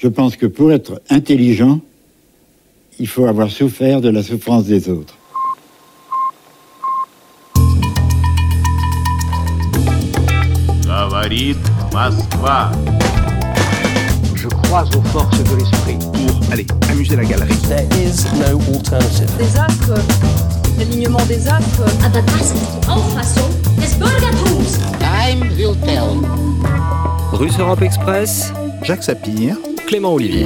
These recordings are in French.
Je pense que pour être intelligent, il faut avoir souffert de la souffrance des autres. Je crois aux forces de l'esprit. Pour aller amuser la galerie. There is no alternative. Des astres, l'alignement des astres. Aber das ist die Auffassung des Bürgertums. Time will tell. Russe Europe Express, Jacques Sapir. Clément Olivier.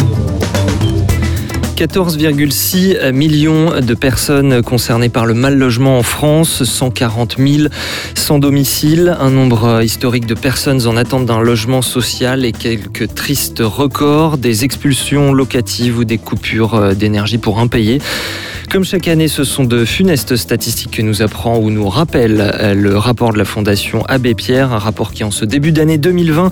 14,6 millions de personnes concernées par le mal logement en France, 140 000 sans domicile, un nombre historique de personnes en attente d'un logement social et quelques tristes records, des expulsions locatives ou des coupures d'énergie pour impayés. Comme chaque année, ce sont de funestes statistiques que nous apprend ou nous rappelle euh, le rapport de la Fondation Abbé Pierre, un rapport qui en ce début d'année 2020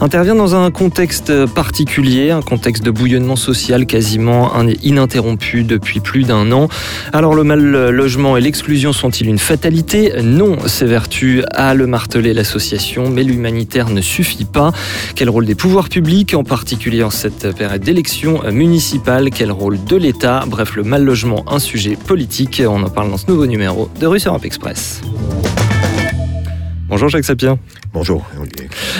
intervient dans un contexte particulier, un contexte de bouillonnement social quasiment ininterrompu depuis plus d'un an. Alors le mal logement et l'exclusion sont-ils une fatalité? Non, s'évertue à le marteler l'association, mais l'humanitaire ne suffit pas. Quel rôle des pouvoirs publics, en particulier en cette période d'élection municipale? Quel rôle de l'État? Bref, le mal logement sujet politique. On en parle dans ce nouveau numéro de Russe Europe Express. Bonjour Jacques Sapien. Bonjour.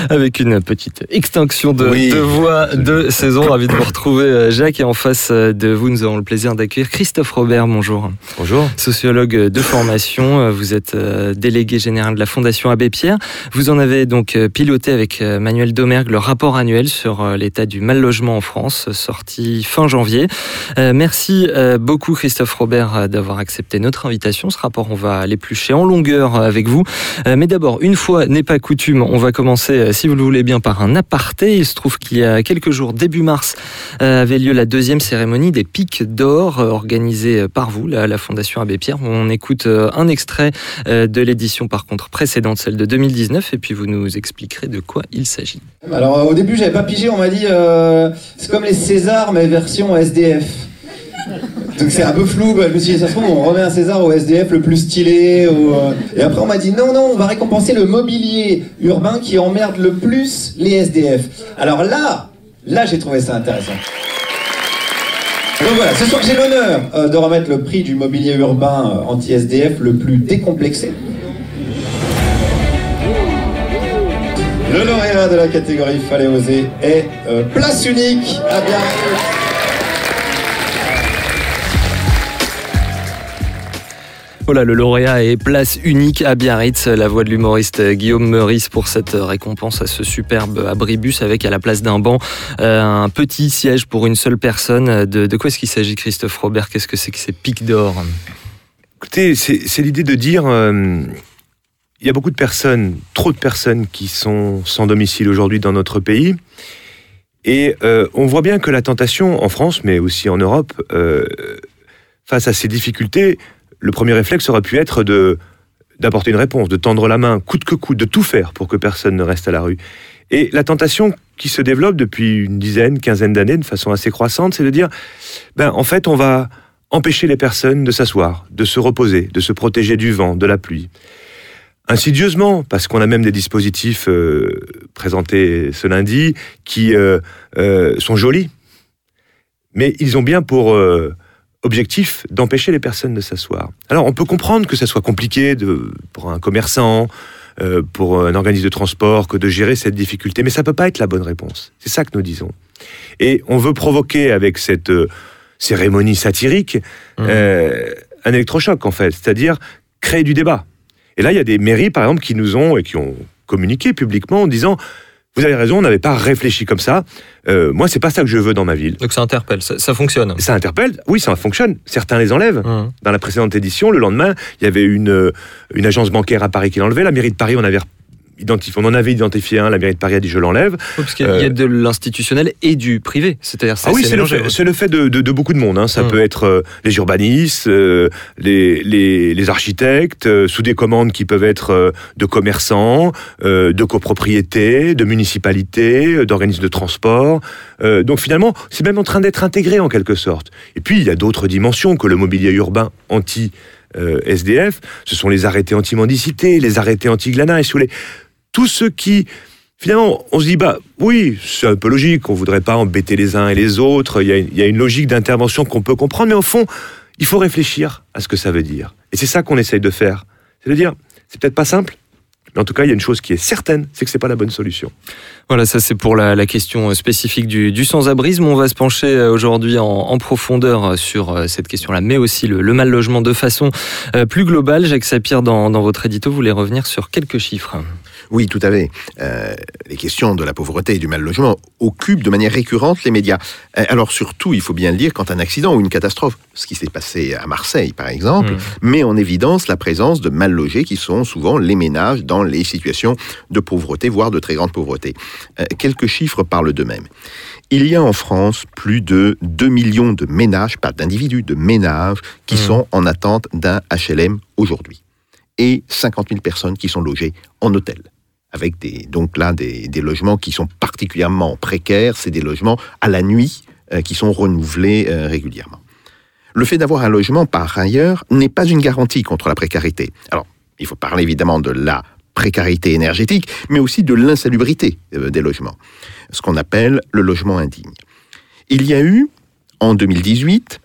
Avec une petite extinction de, de voix de saison. Ravi de vous retrouver euh, Jacques. Et en face euh, de vous, nous avons le plaisir d'accueillir Christophe Robert. Bonjour. Bonjour. Sociologue de formation. Euh, vous êtes délégué général de la Fondation Abbé Pierre. Vous en avez donc piloté avec Manuel Domergue le rapport annuel sur l'état du mal logement en France, sorti fin janvier. Merci beaucoup Christophe Robert d'avoir accepté notre invitation. Ce rapport, on va l'éplucher en longueur avec vous. Mais d'abord, une fois n'est pas coutume, on va commencer, si vous le voulez bien, par un aparté. Il se trouve qu'il y a quelques jours, début mars, avait lieu la deuxième cérémonie des Pics d'Or, organisée par vous, la, Fondation Abbé Pierre. On écoute un extrait de l'édition, par contre, précédente, celle de 2019, et puis vous nous expliquerez de quoi il s'agit. Alors, au début, j'avais pas pigé, on m'a dit, euh, c'est comme les Césars, mais version SDF. Donc c'est un peu flou, je me suis dit, ça se trouve, on remet un César au SDF le plus stylé. euh, Et après, on m'a dit, non, non, on va récompenser le mobilier urbain qui emmerde le plus les SDF. Alors là, là, j'ai trouvé ça intéressant. Donc voilà, ce soir, j'ai l'honneur euh, de remettre le prix du mobilier urbain euh, anti-SDF le plus décomplexé. Le lauréat de la catégorie Fallait oser est Place Unique à Biarritz. Voilà, le lauréat est place unique à Biarritz. La voix de l'humoriste Guillaume Meurice pour cette récompense à ce superbe abribus avec à la place d'un banc euh, un petit siège pour une seule personne. De, quoi est-ce qu'il s'agit, Christophe Robert? Qu'est-ce que c'est que ces pics d'or? Écoutez, c'est l'idée de dire, euh, il y a beaucoup de personnes, trop de personnes qui sont sans domicile aujourd'hui dans notre pays. Et euh, on voit bien que la tentation en France, mais aussi en Europe, face à ces difficultés, le premier réflexe aurait pu être de d'apporter une réponse, de tendre la main, coûte que coûte, de tout faire pour que personne ne reste à la rue. Et la tentation qui se développe depuis une dizaine, quinzaine d'années de façon assez croissante, c'est de dire, ben en fait, on va empêcher les personnes de s'asseoir, de se reposer, de se protéger du vent, de la pluie. Insidieusement, parce qu'on a même des dispositifs euh, présentés ce lundi qui euh, euh, sont jolis, mais ils ont bien pour objectif d'empêcher les personnes de s'asseoir. Alors on peut comprendre que ça soit compliqué de, pour un commerçant, euh, pour un organisme de transport, que de gérer cette difficulté, mais ça peut pas être la bonne réponse. C'est ça que nous disons. Et on veut provoquer avec cette euh, cérémonie satirique euh, un électrochoc en fait, c'est-à-dire créer du débat. Et là, il y a des mairies, par exemple, qui nous ont et qui ont communiqué publiquement en disant vous avez raison, on n'avait pas réfléchi comme ça. Euh, moi, c'est pas ça que je veux dans ma ville. Donc ça interpelle, ça, ça fonctionne. Ça interpelle, oui, ça fonctionne. Certains les enlèvent. Mmh. Dans la précédente édition, le lendemain, il y avait une, euh, une agence bancaire à Paris qui l'enlevait. La mairie de Paris, on avait identifié, on en avait identifié un. La mairie de Paris a dit je l'enlève. Oui, parce qu'il y a- y a de l'institutionnel et du privé. C'est-à-dire Ah oui, c'est le, le fait de, de- de beaucoup de monde. hein. Ça Mm. peut être euh, les urbanistes, euh, les, les, les architectes, euh, sous des commandes qui peuvent être euh, de commerçants, euh, de copropriétés, de municipalités, euh, d'organismes de transport. Euh, donc finalement, c'est même en train d'être intégré en quelque sorte. Et puis, il y a d'autres dimensions que le mobilier urbain anti- euh, SDF, ce sont les arrêtés anti-mendicité, les arrêtés anti-glanage, si Tous ceux qui finalement, on se dit, bah oui, c'est un peu logique, on voudrait pas embêter les uns et les autres, il y a, une logique d'intervention qu'on peut comprendre, mais au fond, il faut réfléchir à ce que ça veut dire. Et c'est ça qu'on essaye de faire. C'est de dire, c'est peut-être pas simple, mais en tout cas, il y a une chose qui est certaine, c'est que c'est pas la bonne solution. Voilà, ça c'est pour la, question spécifique du, sans-abrisme. On va se pencher euh, aujourd'hui en, profondeur euh, sur euh, cette question-là, mais aussi le, le mal logement de façon euh, plus globale. Jacques Sapir, dans, dans votre édito, voulez revenir sur quelques chiffres. Oui, tout à fait. Euh, les questions de la pauvreté et du mal logement occupent de manière récurrente les médias. Euh, Alors surtout, il faut bien le dire, quand un accident ou une catastrophe, ce qui s'est passé à Marseille par exemple, met en évidence la présence de mal logés qui sont souvent les ménages dans les situations de pauvreté, voire de très grande pauvreté. Euh, quelques chiffres parlent d'eux-mêmes. Il y a en France plus de 2 millions de ménages, pas d'individus, de ménages qui Mhm. sont en attente d'un HLM aujourd'hui. Et 50 000 personnes qui sont logées en hôtel avec des, donc là des, logements qui sont particulièrement précaires, c'est des logements à la nuit euh, qui sont renouvelés euh, régulièrement. Le fait d'avoir un logement par ailleurs n'est pas une garantie contre la précarité. Alors, il faut parler évidemment de la précarité énergétique, mais aussi de l'insalubrité euh, des logements, ce qu'on appelle le logement indigne. Il y a eu, en 2018,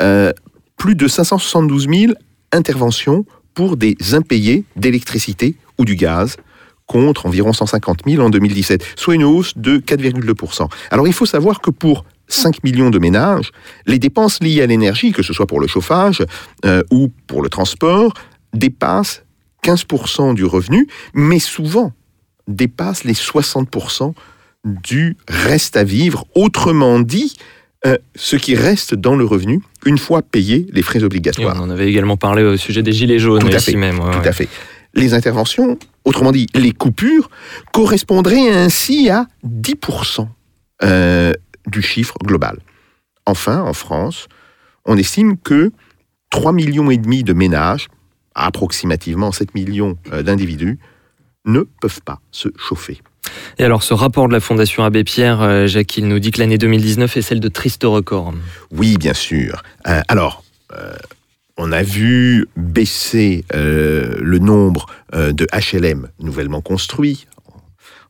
euh, plus de 572 000 interventions pour des impayés d'électricité ou du gaz, contre environ 150 000 en 2017, soit une hausse de 4,2%. Alors il faut savoir que pour 5 millions de ménages, les dépenses liées à l'énergie, que ce soit pour le chauffage euh, ou pour le transport, dépassent 15% du revenu, mais souvent dépassent les 60% du reste à vivre. Autrement dit, euh, ce qui reste dans le revenu une fois payés les frais Et obligatoires. on en avait également parlé au sujet des gilets jaunes Tout à ici fait, même. ouais, Tout ouais. à fait. Les interventions, autrement dit, les coupures, correspondraient ainsi à 10% euh, du chiffre global. Enfin, en France, on estime que 3 millions et demi de ménages, approximativement 7 millions euh, d'individus, ne peuvent pas se chauffer. Et alors, ce rapport de la Fondation Abbé Pierre, euh, Jacques, il nous dit que l'année 2019 est celle de tristes records. Oui, bien sûr. Euh, alors, euh, on a vu baisser euh, le nombre euh, de HLM nouvellement construits en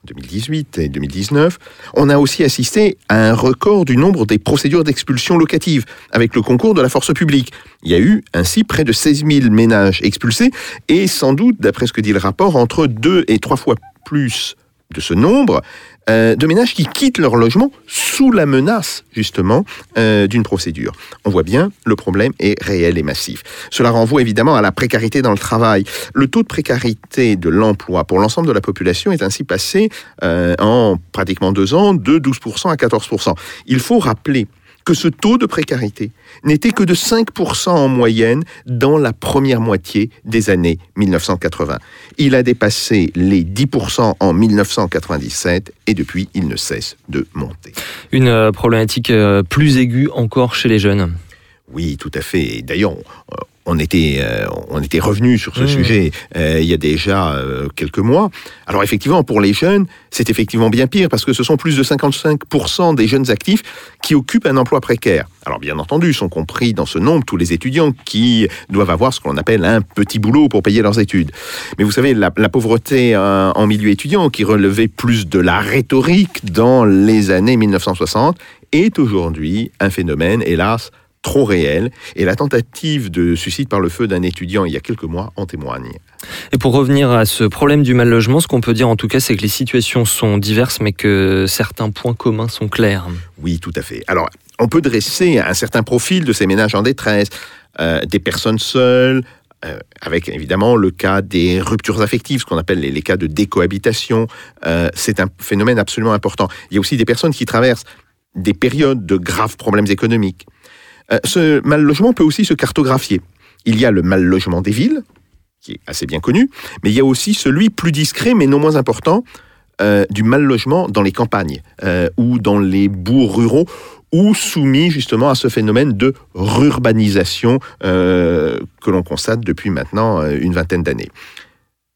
2018 et 2019. On a aussi assisté à un record du nombre des procédures d'expulsion locative avec le concours de la force publique. Il y a eu ainsi près de 16 000 ménages expulsés et sans doute, d'après ce que dit le rapport, entre deux et trois fois plus de ce nombre euh, de ménages qui quittent leur logement sous la menace, justement, euh, d'une procédure. On voit bien, le problème est réel et massif. Cela renvoie évidemment à la précarité dans le travail. Le taux de précarité de l'emploi pour l'ensemble de la population est ainsi passé euh, en pratiquement deux ans de 12% à 14%. Il faut rappeler que ce taux de précarité n'était que de 5% en moyenne dans la première moitié des années 1980. Il a dépassé les 10% en 1997 et depuis il ne cesse de monter. Une euh, problématique euh, plus aiguë encore chez les jeunes. Oui, tout à fait. D'ailleurs, on- était, euh, on était revenu sur ce Mmh. sujet euh, il y a déjà euh, quelques mois. Alors effectivement, pour les jeunes, c'est effectivement bien pire parce que ce sont plus de 55% des jeunes actifs qui occupent un emploi précaire. Alors bien entendu, sont compris dans ce nombre tous les étudiants qui doivent avoir ce qu'on appelle un petit boulot pour payer leurs études. Mais vous savez, la, la pauvreté euh, en milieu étudiant, qui relevait plus de la rhétorique dans les années 1960, est aujourd'hui un phénomène, hélas, trop réel. Et la tentative de suicide par le feu d'un étudiant il y a quelques mois en témoigne. Et pour revenir à ce problème du mal logement, ce qu'on peut dire en tout cas, c'est que les situations sont diverses, mais que certains points communs sont clairs. Oui, tout à fait. Alors, on peut dresser un certain profil de ces ménages en détresse, euh, des personnes seules, euh, avec évidemment le cas des ruptures affectives, ce qu'on appelle les, les cas de décohabitation. Euh, c'est un phénomène absolument important. Il y a aussi des personnes qui traversent des périodes de graves problèmes économiques. Euh, ce mal logement peut aussi se cartographier. Il y a le mal logement des villes, qui est assez bien connu, mais il y a aussi celui plus discret, mais non moins important, euh, du mal logement dans les campagnes euh, ou dans les bourgs ruraux ou soumis justement à ce phénomène de rurbanisation que l'on constate depuis maintenant une vingtaine d'années.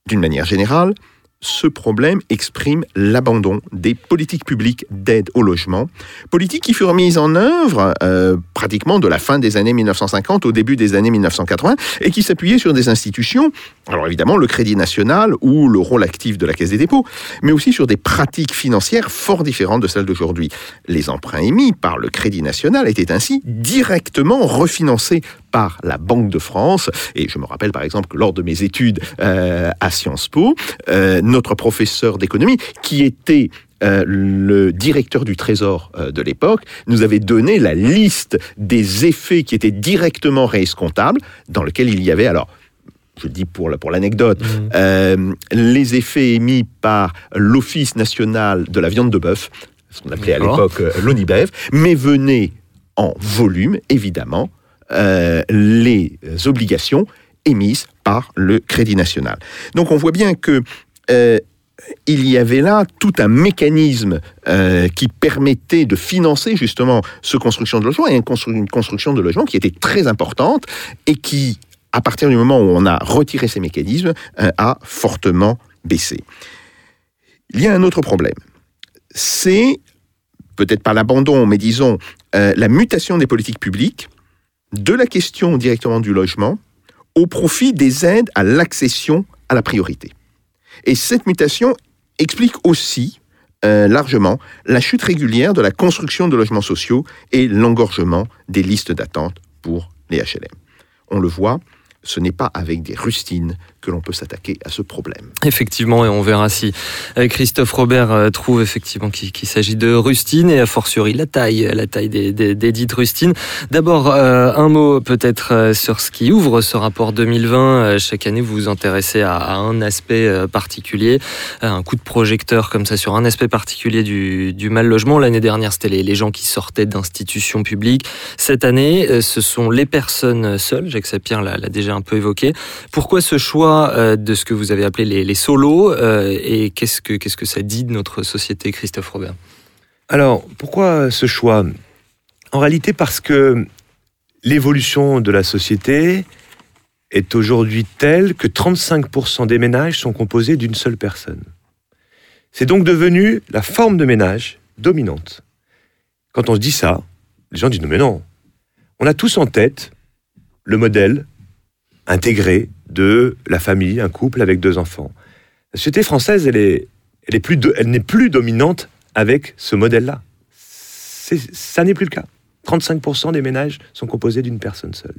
D'une manière générale, ce problème exprime l'abandon des politiques publiques d'aide au logement, politiques qui furent mises en œuvre euh, pratiquement de la fin des années 1950 au début des années 1980 et qui s'appuyaient sur des institutions, alors évidemment le Crédit National ou le rôle actif de la Caisse des dépôts, mais aussi sur des pratiques financières fort différentes de celles d'aujourd'hui. Les emprunts émis par le Crédit National étaient ainsi directement refinancés par la Banque de France. Et je me rappelle par exemple que lors de mes études euh, à Sciences Po, euh, notre professeur d'économie, qui était euh, le directeur du Trésor euh, de l'époque, nous avait donné la liste des effets qui étaient directement réescomptables, dans lequel il y avait alors je dis pour, pour l'anecdote, Mmh. euh, les effets émis par l'Office national de la viande de bœuf, ce qu'on appelait à l'époque l'ONIBEV, mais venaient en volume, évidemment, euh, les obligations émises par le Crédit national. Donc on voit bien que euh, il y avait là tout un mécanisme euh, qui permettait de financer justement ce construction de logement et une, constru- une construction de logement qui était très importante et qui, à partir du moment où on a retiré ces mécanismes, a fortement baissé. Il y a un autre problème. C'est peut-être pas l'abandon, mais disons la mutation des politiques publiques de la question directement du logement au profit des aides à l'accession à la priorité. Et cette mutation explique aussi euh, largement la chute régulière de la construction de logements sociaux et l'engorgement des listes d'attente pour les HLM. On le voit, ce n'est pas avec des rustines que l'on peut s'attaquer à ce problème. Effectivement, et on verra si euh, Christophe Robert euh, trouve effectivement qu'il s'agit de rustines et a fortiori la taille, la taille des, dites rustines. D'abord, euh, un mot peut-être sur ce qui ouvre ce rapport 2020. Euh, Chaque année, vous vous intéressez à, un aspect particulier, un coup de projecteur comme ça sur un aspect particulier du, mal logement. L'année dernière, c'était les, les gens qui sortaient d'institutions publiques. Cette année, ce sont les personnes seules. Jacques Sapir l'a déjà un peu évoqué. Pourquoi ce choix euh, de ce que vous avez appelé les, solos euh, et qu'est-ce que, qu'est-ce que ça dit de notre société, Christophe Robert? Alors, pourquoi ce choix? En réalité, parce que l'évolution de la société est aujourd'hui telle que 35% des ménages sont composés d'une seule personne. C'est donc devenu la forme de ménage dominante. Quand on se dit ça, les gens disent non mais non. On a tous en tête le modèle intégré de la famille, un couple avec deux enfants. La société française, elle est, elle plus, n'est plus dominante avec ce modèle-là. Ça n'est plus le cas. 35% des ménages sont composés d'une personne seule.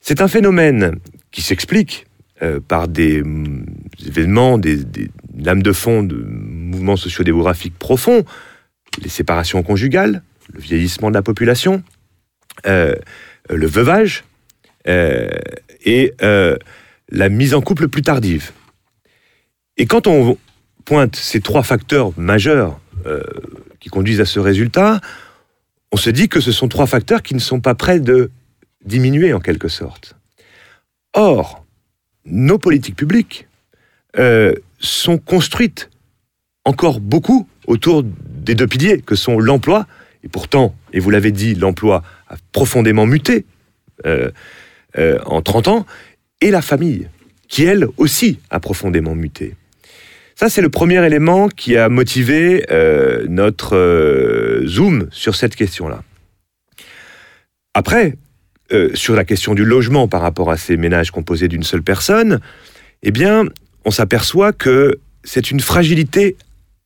C'est un phénomène qui s'explique euh, par des événements, des, lames de fond de mouvements sociodémographiques profonds, les séparations conjugales, le vieillissement de la population, euh, le veuvage et euh, la mise en couple plus tardive. Et quand on pointe ces trois facteurs majeurs euh, qui conduisent à ce résultat, on se dit que ce sont trois facteurs qui ne sont pas prêts de diminuer en quelque sorte. Or, nos politiques publiques euh, sont construites encore beaucoup autour des deux piliers que sont l'emploi, et pourtant, et vous l'avez dit, l'emploi a profondément muté euh, euh, en 30 ans, et la famille, qui elle aussi a profondément muté. Ça, c'est le premier élément qui a motivé euh, notre euh, zoom sur cette question-là. Après, sur la question du logement par rapport à ces ménages composés d'une seule personne, eh bien, on s'aperçoit que c'est une fragilité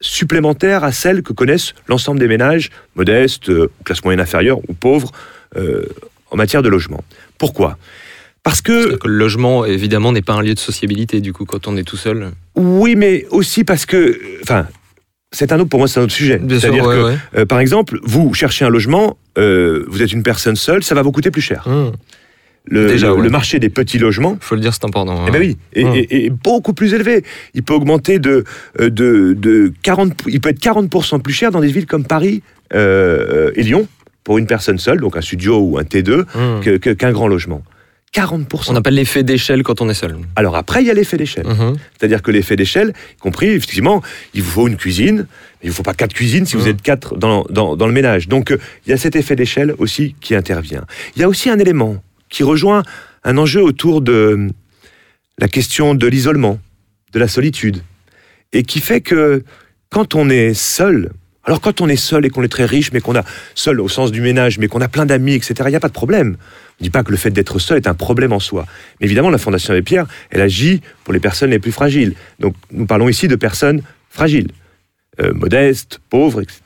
supplémentaire à celle que connaissent l'ensemble des ménages modestes, classe moyenne inférieure ou pauvres en matière de logement. Pourquoi? Parce que que le logement, évidemment, n'est pas un lieu de sociabilité, du coup, quand on est tout seul. oui, mais aussi parce que, enfin, c'est un autre pour moi, c'est un autre sujet. Bien sûr, C'est-à-dire ouais, que, ouais. euh, par exemple, vous cherchez un logement, euh, vous êtes une personne seule, ça va vous coûter plus cher. Hum, Le, Déjà, le- ouais. le marché des petits logements, faut le dire, c'est important. eh ben oui, est- est beaucoup plus élevé. Il peut augmenter de, euh, de, de 40, il peut être 40% plus cher dans des villes comme Paris euh, et Lyon pour une personne seule, donc un studio ou un T2, Hum. que- que- qu'un grand logement. 40%. On appelle l'effet d'échelle quand on est seul. Alors après, il y a l'effet d'échelle. Mhm. C'est-à-dire que l'effet d'échelle, y compris, effectivement, il vous faut une cuisine, mais il ne vous faut pas quatre cuisines si vous Mhm. êtes quatre dans, dans, dans le ménage. Donc, euh, il y a cet effet d'échelle aussi qui intervient. Il y a aussi un élément qui rejoint un enjeu autour de la question de l'isolement, de la solitude. et qui fait que quand on est seul, alors quand on est seul et qu'on est très riche, mais qu'on a seul au sens du ménage, mais qu'on a plein d'amis, etc., il n'y a pas de problème. Je ne dis pas que le fait d'être seul est un problème en soi. Mais évidemment, la Fondation Abbé Pierre, elle agit pour les personnes les plus fragiles. Donc nous parlons ici de personnes fragiles, euh, modestes, pauvres, etc.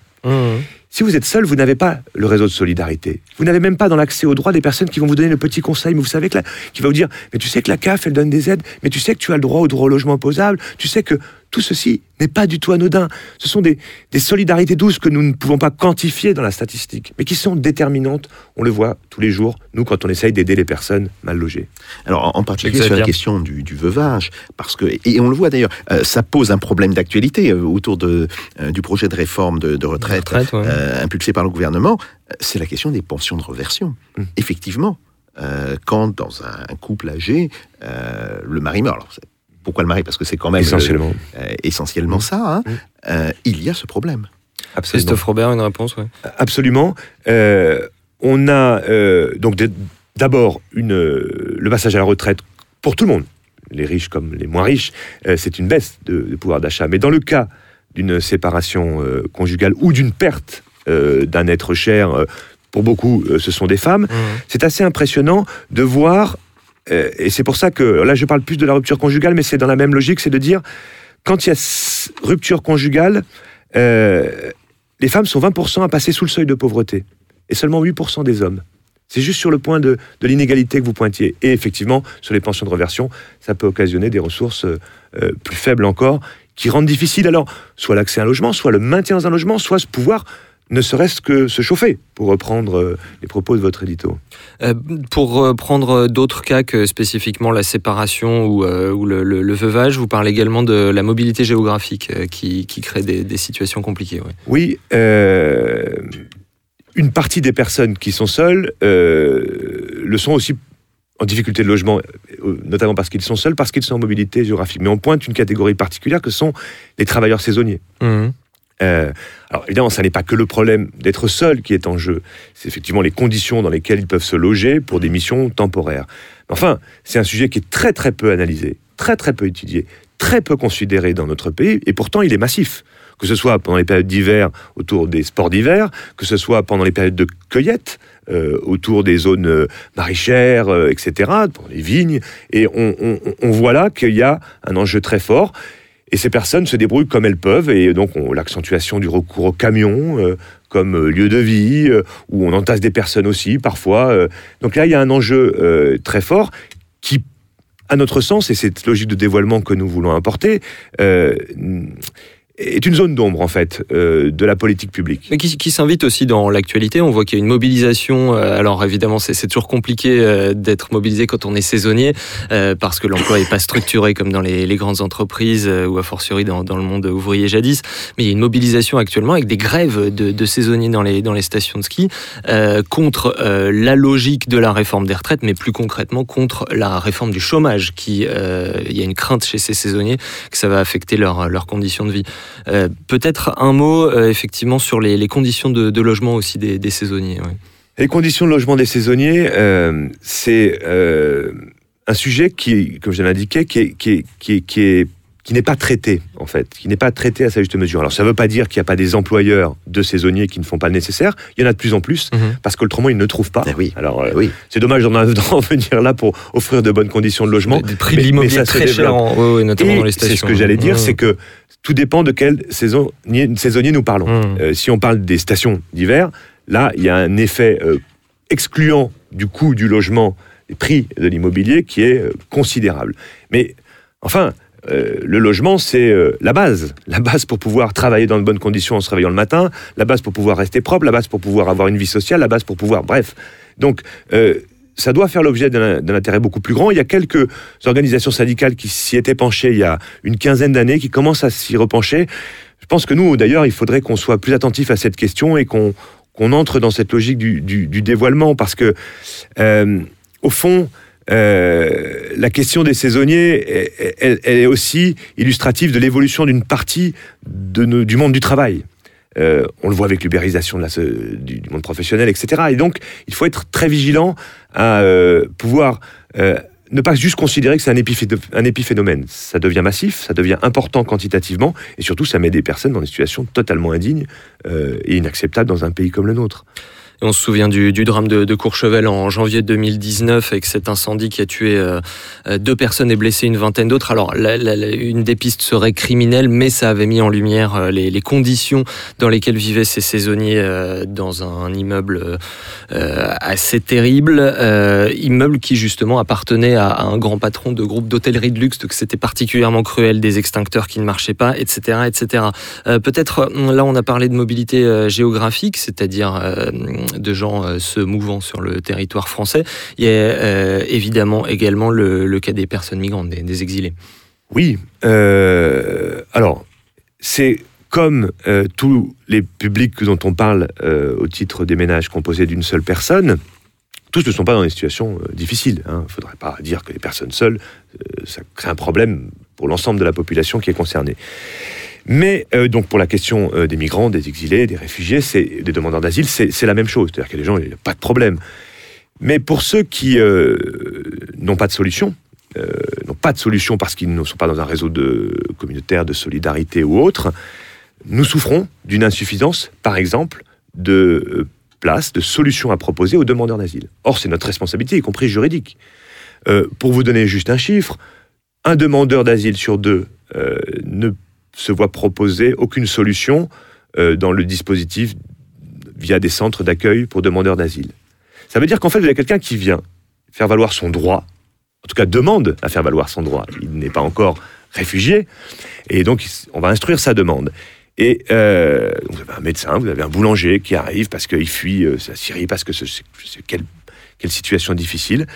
Si vous êtes seul, vous n'avez pas le réseau de solidarité. Vous n'avez même pas dans l'accès aux droits des personnes qui vont vous donner le petit conseil, mais vous savez que la, qui va vous dire, mais tu sais que la CAF, elle donne des aides, mais tu sais que tu as le droit au droit au logement opposable, tu sais que tout ceci n'est pas du tout anodin. Ce sont des, des solidarités douces que nous ne pouvons pas quantifier dans la statistique, mais qui sont déterminantes. On le voit tous les jours, nous, quand on essaye d'aider les personnes mal logées. Alors, en- particulier sur la question du, du veuvage, parce que, et on le voit d'ailleurs, euh, ça pose un problème d'actualité euh, autour de, euh, du projet de réforme de, de retraite, Retraite, ouais. euh, impulsé par le gouvernement, c'est la question des pensions de reversion. Mm. Effectivement, euh, quand dans un, un couple âgé, euh, le mari meurt, alors c'est- pourquoi le mari? Parce que c'est quand même Essentiellement. euh, essentiellement ça, hein, Mm. euh, il y a ce problème. Absolument. Christophe Robert, une réponse, ouais. Absolument. Euh, on a euh, donc d'abord une, euh, le passage à la retraite pour tout le monde, les riches comme les moins riches, euh, c'est une baisse de, de pouvoir d'achat. Mais dans le cas d'une séparation euh, conjugale ou d'une perte euh, d'un être cher, euh, pour beaucoup, euh, ce sont des femmes, c'est assez impressionnant de voir, euh, et c'est pour ça que là je parle plus de la rupture conjugale, mais c'est dans la même logique, c'est de dire, quand il y a rupture conjugale, euh, les femmes sont 20% à passer sous le seuil de pauvreté, et seulement 8% des hommes. C'est juste sur le point de, de l'inégalité que vous pointiez. Et effectivement, sur les pensions de reversion, ça peut occasionner des ressources euh, euh, plus faibles encore, qui rendent difficile alors soit l'accès à un logement, soit le maintien dans un logement, soit ce pouvoir ne serait-ce que se chauffer, pour reprendre euh, les propos de votre édito. Euh, pour euh, prendre d'autres cas que spécifiquement la séparation ou, euh, ou le, le- le veuvage, vous parlez également de la mobilité géographique euh, qui, qui crée des, des situations compliquées. ouais. Oui, une partie des personnes qui sont seules le sont aussi en difficulté de logement, notamment parce qu'ils sont seuls, parce qu'ils sont en mobilité géographique. Mais on pointe une catégorie particulière que sont les travailleurs saisonniers. Mhm. Euh, alors évidemment, ça n'est pas que le problème d'être seul qui est en jeu, c'est effectivement les conditions dans lesquelles ils peuvent se loger pour des missions temporaires. Mais enfin, c'est un sujet qui est très très peu analysé, très très peu étudié, très peu considéré dans notre pays, et pourtant il est massif. Que ce soit pendant les périodes d'hiver autour des sports d'hiver, que ce soit pendant les périodes de cueillette euh, autour des zones euh, maraîchères, etc., pour les vignes, et on- on voit là qu'il y a un enjeu très fort. Et ces personnes se débrouillent comme elles peuvent, et donc on- l'accentuation du recours au camion euh, comme euh, lieu de vie, euh, où on entasse des personnes aussi parfois. donc là, il y a un enjeu très fort qui, à notre sens, et cette logique de dévoilement que nous voulons apporter, euh, est une zone d'ombre en fait euh, de la politique publique. Mais qui, qui s'invite aussi dans l'actualité. On voit qu'il y a une mobilisation. euh, alors évidemment, c'est toujours compliqué euh, d'être mobilisé quand on est saisonnier, euh, parce que l'emploi n'est pas structuré comme dans les, les grandes entreprises euh, ou a fortiori dans, dans le monde ouvrier jadis. Mais il y a une mobilisation actuellement avec des grèves de, de saisonniers dans les, dans les stations de ski contre la logique de la réforme des retraites, mais plus concrètement contre la réforme du chômage. Qui, il y a une crainte chez ces saisonniers que ça va affecter leur- leurs conditions de vie. Euh, Peut-être un mot euh, effectivement sur les, conditions de, logement aussi des, saisonniers. Les conditions de logement des saisonniers, euh, c'est un sujet qui, comme je l'ai indiqué, qui qui est, qui est, qui est- qui n'est pas traité en fait, qui n'est pas traité à sa juste mesure. Alors ça ne veut pas dire qu'il n'y a pas des employeurs de saisonniers qui ne font pas le nécessaire. Il y en a de plus en plus Mhm. parce qu'autrement ils ne trouvent pas. Eh oui. Alors euh, Eh oui. c'est dommage d'en venir là pour offrir de bonnes conditions de logement. Des prix mais- de l'immobilier très chers, développe. en- ouais, ouais, notamment Et dans les stations. C'est ce que j'allais dire, Mmh. c'est que tout dépend de quel saisonnier, saisonnier nous parlons. Mmh. Euh, si on parle des stations d'hiver, là, il y a un effet euh, excluant du coût du logement, des prix de l'immobilier, qui est euh, considérable. Mais enfin, euh, le logement, c'est euh, la base. La base pour pouvoir travailler dans de bonnes conditions en se réveillant le matin, la base pour pouvoir rester propre, la base pour pouvoir avoir une vie sociale, la base pour pouvoir... Bref. Donc, euh, ça doit faire l'objet d'un intérêt beaucoup plus grand. Il y a quelques organisations syndicales qui s'y étaient penchées il y a une quinzaine d'années, qui commencent à s'y repencher. Je pense que nous, d'ailleurs, il faudrait qu'on soit plus attentif à cette question et qu'on entre dans cette logique du, dévoilement, parce que, au fond, euh, la question des saisonniers, elle, est aussi illustrative de l'évolution d'une partie du monde du travail. Euh, on le voit avec l'ubérisation du, monde professionnel, etc. Et donc, il faut être très vigilant à euh, pouvoir ne pas juste considérer que c'est un, épiphéno- un épiphénomène. Ça devient massif, ça devient important quantitativement, et surtout, ça met des personnes dans des situations totalement indignes et inacceptables dans un pays comme le nôtre. On se souvient du, drame de, Courchevel en janvier 2019 avec cet incendie qui a tué euh, euh, deux personnes et blessé une vingtaine d'autres. Alors, une des pistes serait criminelle, mais ça avait mis en lumière euh, les, conditions dans lesquelles vivaient ces saisonniers dans un immeuble assez terrible. Immeuble qui, justement, appartenait à, un grand patron de groupe d'hôtellerie de luxe, donc c'était particulièrement cruel, des extincteurs qui ne marchaient pas, etc. etc. Peut-être, là, on a parlé de mobilité géographique, c'est-à-dire de gens euh, se mouvant sur le territoire français. Il y a euh, évidemment également le, cas des personnes migrantes, des, exilés. Oui, euh, alors, c'est comme tous les publics dont on parle au titre des ménages composés d'une seule personne, tous ne sont pas dans des situations difficiles. Il ne faudrait pas dire que les personnes seules, ça crée un problème pour l'ensemble de la population qui est concernée. Mais euh, donc pour la question euh, des migrants, des exilés, des réfugiés, c'est des demandeurs d'asile, c'est la même chose. C'est-à-dire que les gens, il n'y a pas de problème. Mais pour ceux qui euh, n'ont pas de solution, n'ont pas de solution parce qu'ils ne sont pas dans un réseau de communautaire, de solidarité ou autre, nous souffrons d'une insuffisance, par exemple, de places, de solutions à proposer aux demandeurs d'asile. Or, c'est notre responsabilité, y compris juridique. Pour vous donner juste un chiffre, un demandeur d'asile sur deux ne se voit proposer aucune solution euh, dans le dispositif via des centres d'accueil pour demandeurs d'asile. Ça veut dire qu'en fait, vous avez quelqu'un qui vient faire valoir son droit, en tout cas demande à faire valoir son droit. Il n'est pas encore réfugié, et donc on va instruire sa demande. Et euh, vous avez un médecin, vous avez un boulanger qui arrive parce qu'il fuit euh, sa Syrie, parce que ce- c'est quelle, quelle situation difficile,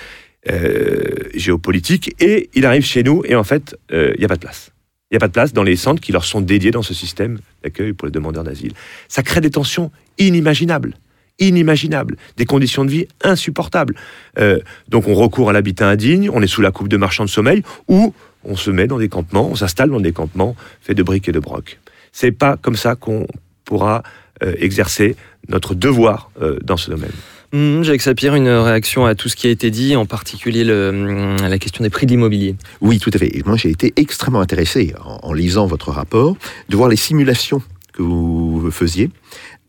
euh, géopolitique, et il arrive chez nous, et en fait, il n'y a pas de place. Il n'y a pas de place dans les centres qui leur sont dédiés dans ce système d'accueil pour les demandeurs d'asile. Ça crée des tensions inimaginables inimaginables, des conditions de vie insupportables. Euh, donc on recourt à l'habitat indigne, on est sous la coupe de marchands de sommeil, ou on se met dans des campements, on s'installe dans des campements faits de briques et de broc. C'est pas comme ça qu'on pourra euh, exercer notre devoir euh, dans ce domaine. Hum, Jacques Sapir, une réaction à tout ce qui a été dit, en particulier le, hum, la question des prix de l'immobilier. Oui, tout à fait. Moi, j'ai été extrêmement intéressé, en, lisant votre rapport, de voir les simulations que vous faisiez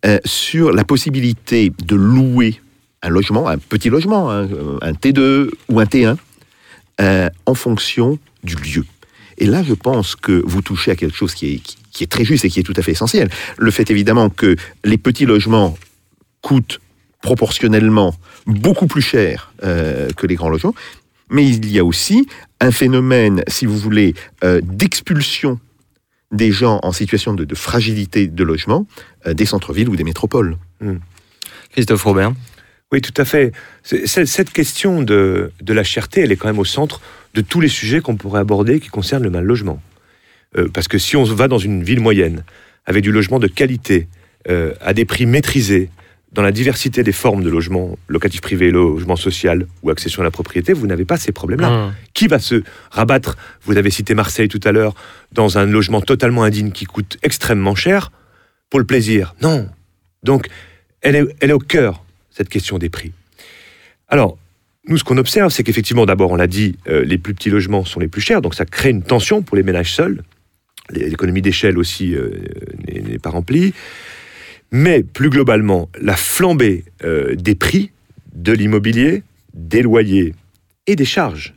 euh, sur la possibilité de louer un logement, un petit logement, hein, un T2 ou un T1, euh, en fonction du lieu. Et là, je pense que vous touchez à quelque chose qui est très juste et qui est tout à fait essentiel. Le fait évidemment que les petits logements coûtent proportionnellement beaucoup plus cher euh, que les grands logements, mais il y a aussi un phénomène, si vous voulez, euh, d'expulsion des gens en situation de, de fragilité de logement euh, des centres-villes ou des métropoles. Christophe Robert. Oui, tout à fait. Cette question de, de la cherté, elle est quand même au centre de tous les sujets qu'on pourrait aborder qui concernent le mal logement. Euh, parce que si on va dans une ville moyenne, avec du logement de qualité, euh, à des prix maîtrisés, dans la diversité des formes de logement locatif privé, logement social ou accession à la propriété, vous n'avez pas ces problèmes-là. Hum. Qui va se rabattre, vous avez cité Marseille tout à l'heure, dans un logement totalement indigne qui coûte extrêmement cher pour le plaisir Non. Donc, elle est, elle est au cœur, cette question des prix. Alors, nous, ce qu'on observe, c'est qu'effectivement, d'abord, on l'a dit, euh, les plus petits logements sont les plus chers, donc ça crée une tension pour les ménages seuls. L'économie d'échelle aussi euh, n'est pas remplie. Mais plus globalement, la flambée euh, des prix de l'immobilier, des loyers et des charges,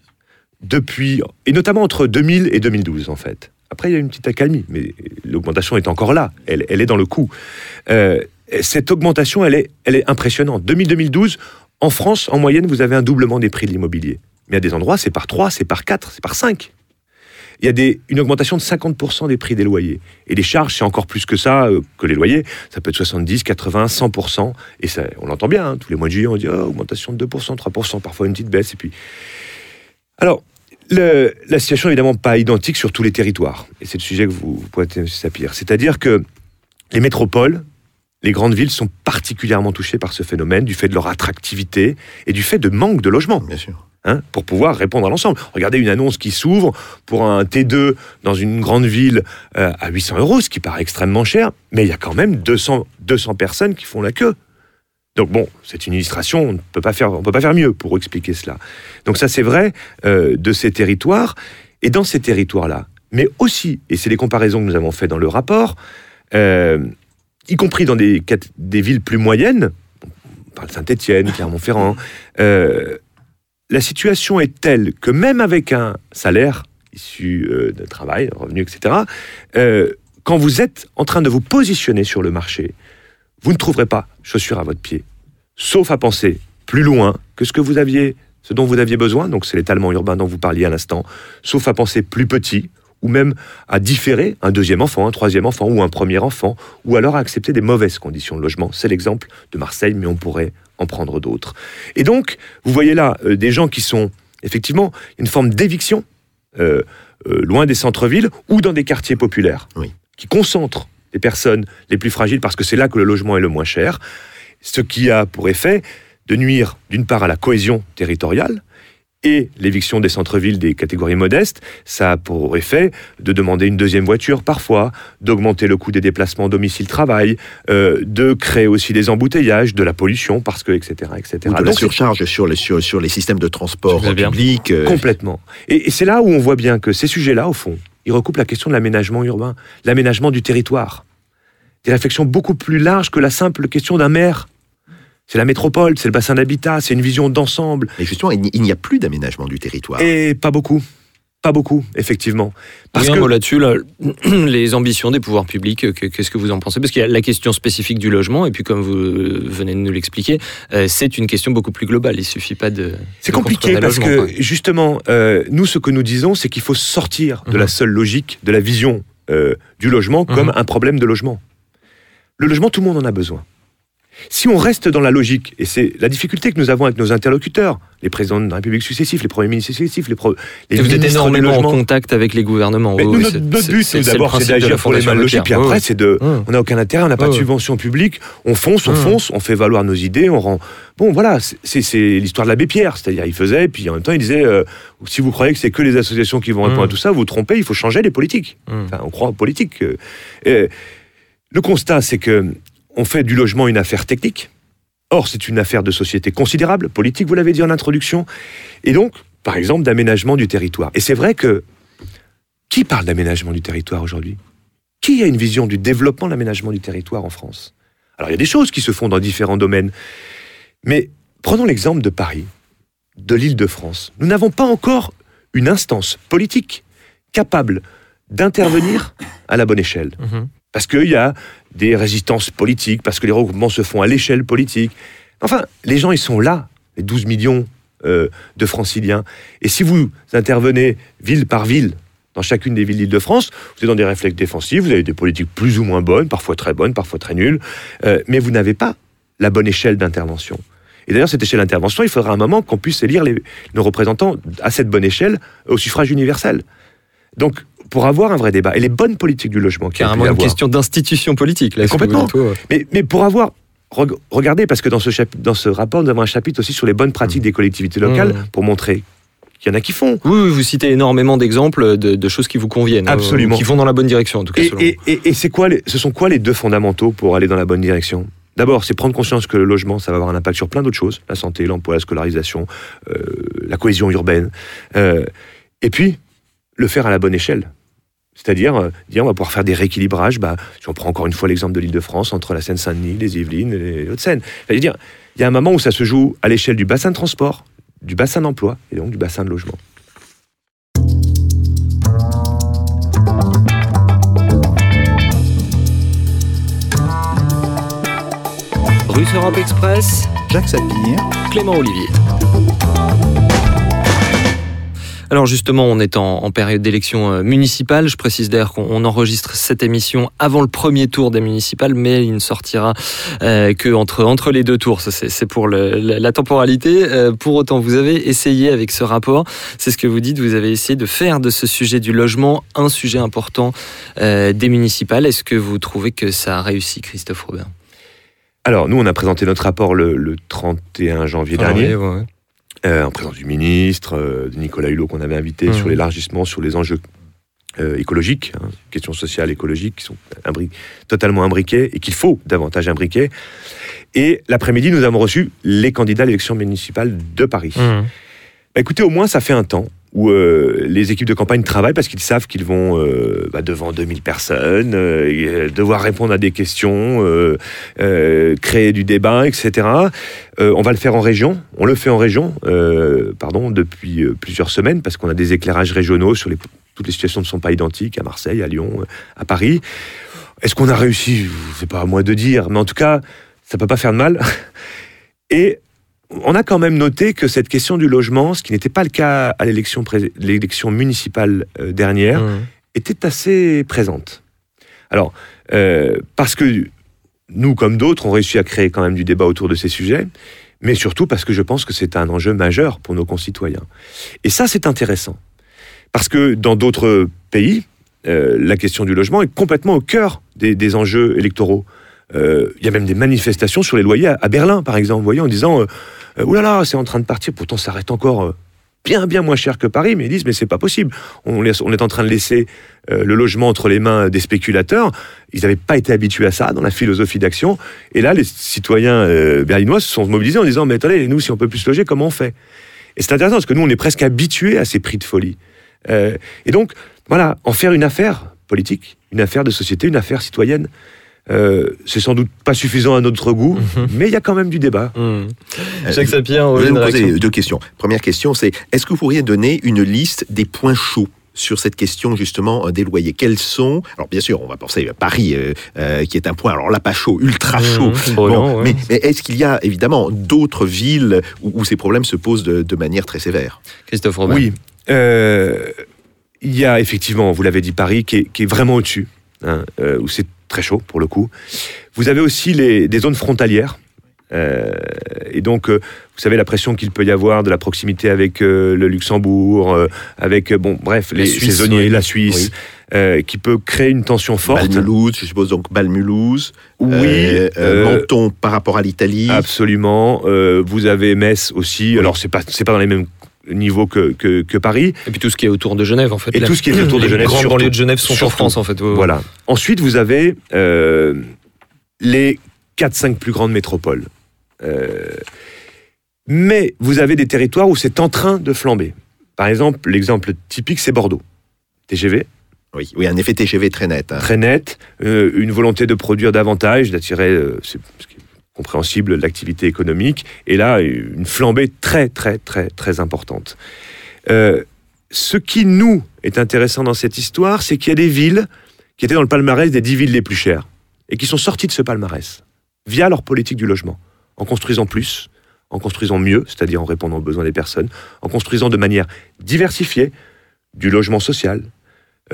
depuis, et notamment entre 2000 et 2012 en fait. Après, il y a une petite accalmie, mais l'augmentation est encore là, elle, est dans le coup. Euh, cette augmentation, elle est, elle est impressionnante. 2000-2012, en France, en moyenne, vous avez un doublement des prix de l'immobilier. Mais à des endroits, c'est par 3, c'est par 4, c'est par 5. Il y a des, une augmentation de 50% des prix des loyers. Et les charges, c'est encore plus que ça, euh, que les loyers. Ça peut être 70, 80, 100%. Et ça, on l'entend bien, hein, tous les mois de juillet, on dit oh, augmentation de 2%, 3%, parfois une petite baisse. Et puis. Alors, la situation n'est évidemment pas identique sur tous les territoires. Et c'est le sujet que vous, vous pointez, M. Sapir. C'est-à-dire que les métropoles, les grandes villes sont particulièrement touchées par ce phénomène, du fait de leur attractivité et du fait de manque de logements Bien sûr. Hein, pour pouvoir répondre à l'ensemble. Regardez une annonce qui s'ouvre pour un T2 dans une grande ville euh, à 800 euros, ce qui paraît extrêmement cher, mais il y a quand même 200, 200 personnes qui font la queue. Donc bon, c'est une illustration, on ne peut pas faire, on peut pas faire mieux pour expliquer cela. Donc ça c'est vrai euh, de ces territoires, et dans ces territoires-là, mais aussi, et c'est les comparaisons que nous avons faites dans le rapport, euh, y compris dans des, des villes plus moyennes, on parle de Saint-Étienne, Clermont-Ferrand, la situation est telle que même avec un salaire issu euh, de travail, revenu, etc., euh, quand vous êtes en train de vous positionner sur le marché, vous ne trouverez pas chaussures à votre pied, sauf à penser plus loin que ce que vous aviez, ce dont vous aviez besoin, donc c'est l'étalement urbain dont vous parliez à l'instant, sauf à penser plus petit, ou même à différer un deuxième enfant, un troisième enfant ou un premier enfant, ou alors à accepter des mauvaises conditions de logement. C'est l'exemple de Marseille, mais on pourrait en prendre d'autres. Et donc, vous voyez là euh, des gens qui sont effectivement une forme d'éviction, euh, euh, loin des centres-villes ou dans des quartiers populaires, Oui. qui concentrent les personnes les plus fragiles parce que c'est là que le logement est le moins cher, ce qui a pour effet de nuire d'une part à la cohésion territoriale et l'éviction des centres-villes des catégories modestes, ça a pour effet de demander une deuxième voiture parfois, d'augmenter le coût des déplacements domicile-travail, euh, de créer aussi des embouteillages, de la pollution, parce que, etc. etc. Ou de la Donc, c'est- surcharge sur les, sur, sur les systèmes de transport public. euh, Complètement. Et, et c'est là où on voit bien que ces sujets-là, au fond, ils recoupent la question de l'aménagement urbain, l'aménagement du territoire. Des réflexions beaucoup plus larges que la simple question d'un maire. C'est la métropole, c'est le bassin d'habitat, c'est une vision d'ensemble. Et justement, il n'y- a plus d'aménagement du territoire. Et pas beaucoup. Pas beaucoup, effectivement. Parce Oui, un que mot là-dessus, là, les ambitions des pouvoirs publics, que- qu'est-ce que vous en pensez? Parce qu'il y a la question spécifique du logement, et puis comme vous venez de nous l'expliquer, euh, c'est une question beaucoup plus globale. Il suffit pas de. c'est compliqué parce que quoi. justement, euh, nous, ce que nous disons, c'est qu'il faut sortir de Mhm. la seule logique, de la vision euh, du logement comme Mhm. un problème de logement. Le logement, tout le monde en a besoin. Si on reste dans la logique, et c'est la difficulté que nous avons avec nos interlocuteurs, les présidents de la République successifs, les premiers ministres successifs, les, pro- les vous êtes ministres du énormément en contact avec les gouvernements. Mais oui, nous, oui, notre, but, c'est- d'abord, c'est d'agir pour les mal Abbé puis après, Oui, c'est de. On n'a aucun intérêt, on n'a pas de subvention publique, on fonce, on fonce, on fait valoir nos idées, on rend. Bon, voilà, c'est- l'histoire de l'abbé Pierre, c'est-à-dire il faisait, puis en même temps il disait euh, si vous croyez que c'est que les associations qui vont répondre à tout ça, vous vous trompez, il faut changer les politiques. Mhm. Enfin, on croit en politique. euh. Et le constat, c'est que on fait du logement une affaire technique. Or, c'est une affaire de société considérable, politique, vous l'avez dit en introduction, et donc, par exemple, d'aménagement du territoire. Et c'est vrai que qui parle d'aménagement du territoire aujourd'hui? Qui a une vision du développement de l'aménagement du territoire en France? Alors, il y a des choses qui se font dans différents domaines, mais prenons l'exemple de Paris, de l'île de France. Nous n'avons pas encore une instance politique capable d'intervenir à la bonne échelle. Mhm. Parce qu'il y a des résistances politiques, parce que les regroupements se font à l'échelle politique. Enfin, les gens, ils sont là, les 12 millions euh, de franciliens. Et si vous intervenez ville par ville, dans chacune des villes d'Île-de-France, vous êtes dans des réflexes défensifs, vous avez des politiques plus ou moins bonnes, parfois très bonnes, parfois très nulles, euh, mais vous n'avez pas la bonne échelle d'intervention. Et d'ailleurs, cette échelle d'intervention, il faudra un moment qu'on puisse élire nos représentants à cette bonne échelle au suffrage universel. Donc, pour avoir un vrai débat, et les bonnes politiques du logement qui Carrément une question d'institution politique. Là, Mais complètement. dites, mais, mais pour avoir. reg- Regardez, parce que dans ce, chapitre, dans ce rapport, nous avons un chapitre aussi sur les bonnes pratiques des collectivités locales Mmh. pour montrer qu'il y en a qui font. Oui, oui, vous citez énormément d'exemples de, de choses qui vous conviennent. hein, Absolument. qui vont dans la bonne direction, en tout cas. Et, selon et- et- et c'est quoi les- ce sont quoi les deux fondamentaux pour aller dans la bonne direction? D'abord, c'est prendre conscience que le logement, ça va avoir un impact sur plein d'autres choses la santé, l'emploi, la scolarisation, euh, la cohésion urbaine. Euh, et puis, le faire à la bonne échelle. C'est-à-dire, euh, dire, on va pouvoir faire des rééquilibrages. Bah, si on prend encore une fois l'exemple de l'Île-de-France, entre la Seine-Saint-Denis, les Yvelines et les Hauts-de-Seine. C'est-à-dire, il y a un moment où ça se joue à l'échelle du bassin de transport, du bassin d'emploi et donc du bassin de logement. Russe Europe Express, Jacques Sapir, Clément Olivier. Alors justement, on est en, en période d'élection euh, municipale. Je précise d'ailleurs qu'on on enregistre cette émission avant le premier tour des municipales, mais il ne sortira euh, que entre, entre les deux tours. C'est pour le- la, temporalité. Euh, pour autant, vous avez essayé avec ce rapport, c'est ce que vous dites, vous avez essayé de faire de ce sujet du logement un sujet important euh, des municipales. Est-ce que vous trouvez que ça a réussi, Christophe Robert? Alors, nous, on a présenté notre rapport le, le 31 janvier dernier. Ah ouais. Euh, en présence du ministre, euh, de Nicolas Hulot qu'on avait invité Mhm. sur l'élargissement, sur les enjeux euh, écologiques, hein, questions sociales, écologiques, qui sont imbri- totalement imbriquées et qu'il faut davantage imbriquer. Et l'après-midi, nous avons reçu les candidats à l'élection municipale de Paris. Mmh. Bah, écoutez, au moins, ça fait un temps où euh, les équipes de campagne travaillent parce qu'ils savent qu'ils vont euh, bah, devant 2000 personnes, euh, euh, devoir répondre à des questions, créer du débat, etc. On va le faire en région, on le fait en région, pardon, depuis plusieurs semaines parce qu'on a des éclairages régionaux sur les, toutes les situations ne sont pas identiques à Marseille, à Lyon, à Paris. Est-ce qu'on a réussi? C'est pas à moi de dire, mais en tout cas, ça peut pas faire de mal. Et on a quand même noté que cette question du logement, ce qui n'était pas le cas à l'élection, pré- l'élection municipale euh, dernière, Mmh. était assez présente. Alors, euh, parce que nous, comme d'autres, on réussi à créer quand même du débat autour de ces sujets, mais surtout parce que je pense que c'est un enjeu majeur pour nos concitoyens. Et ça, c'est intéressant. Parce que dans d'autres pays, euh, la question du logement est complètement au cœur des, des enjeux électoraux. Il y a même des manifestations sur les loyers à, à Berlin, par exemple, vous voyez, en disant euh, là, c'est en train de partir, pourtant ça reste encore euh, bien bien moins cher que Paris, mais ils disent mais c'est pas possible. On, est en train de laisser euh, le logement entre les mains des spéculateurs. Ils n'avaient pas été habitués à ça dans la philosophie d'action. Et là, les citoyens euh, berlinois se sont mobilisés en disant mais attendez, nous si on peut plus se loger, comment on fait? Et c'est intéressant parce que nous on est presque habitués à ces prix de folie. Et donc voilà, en faire une affaire politique, une affaire de société, une affaire citoyenne. Euh, c'est sans doute pas suffisant à notre goût, mais il y a quand même du débat. Euh, Jacques Sapir, vais une vous poser deux questions. Première question, c'est est-ce que vous pourriez donner une liste des points chauds sur cette question justement euh, des loyers? Quels sont Alors bien sûr, on va penser à Paris, euh, euh, qui est un point, alors là pas chaud, ultra chaud. Mmh, brûlant, ouais. mais, mais est-ce qu'il y a évidemment d'autres villes où, où ces problèmes se posent de, de manière très sévère? Christophe Robert. Oui. Euh, Il y a effectivement, vous l'avez dit, Paris qui est, qui est vraiment au-dessus, hein, euh, où c'est très chaud pour le coup. Vous avez aussi les, des zones frontalières. euh, et donc, euh, vous savez la pression qu'il peut y avoir de la proximité avec euh, le Luxembourg, avec, bon, bref, les Suisse, saisonniers, oui. la Suisse, qui peut créer une tension forte. Balmulhouse, je suppose donc Balmulhouse. Oui, Menton par rapport à l'Italie. absolument. Vous avez Metz aussi. Alors, c'est pas, c'est pas dans les mêmes niveaux que, que, que Paris. Et puis tout ce qui est autour de Genève, en fait. Et La- tout ce qui est autour de les Genève, grandes surtout. banlieues de Genève sont en. France, en fait. Ouais, ouais. Voilà. Ensuite, vous avez euh, les 4-5 plus grandes métropoles. Euh, mais vous avez des territoires où c'est en train de flamber. Par exemple, l'exemple typique, c'est Bordeaux. TGV, Oui, oui, un effet TGV très net. hein. très net, euh, une volonté de produire davantage, d'attirer, euh, c'est compréhensible, l'activité économique, et là, une flambée très, très, très, très importante. Euh, ce qui nous est intéressant dans cette histoire, c'est qu'il y a des villes qui étaient dans le palmarès des 10 villes les plus chères, et qui sont sorties de ce palmarès, via leur politique du logement, en construisant plus, en construisant mieux, c'est-à-dire en répondant aux besoins des personnes, en construisant de manière diversifiée du logement social,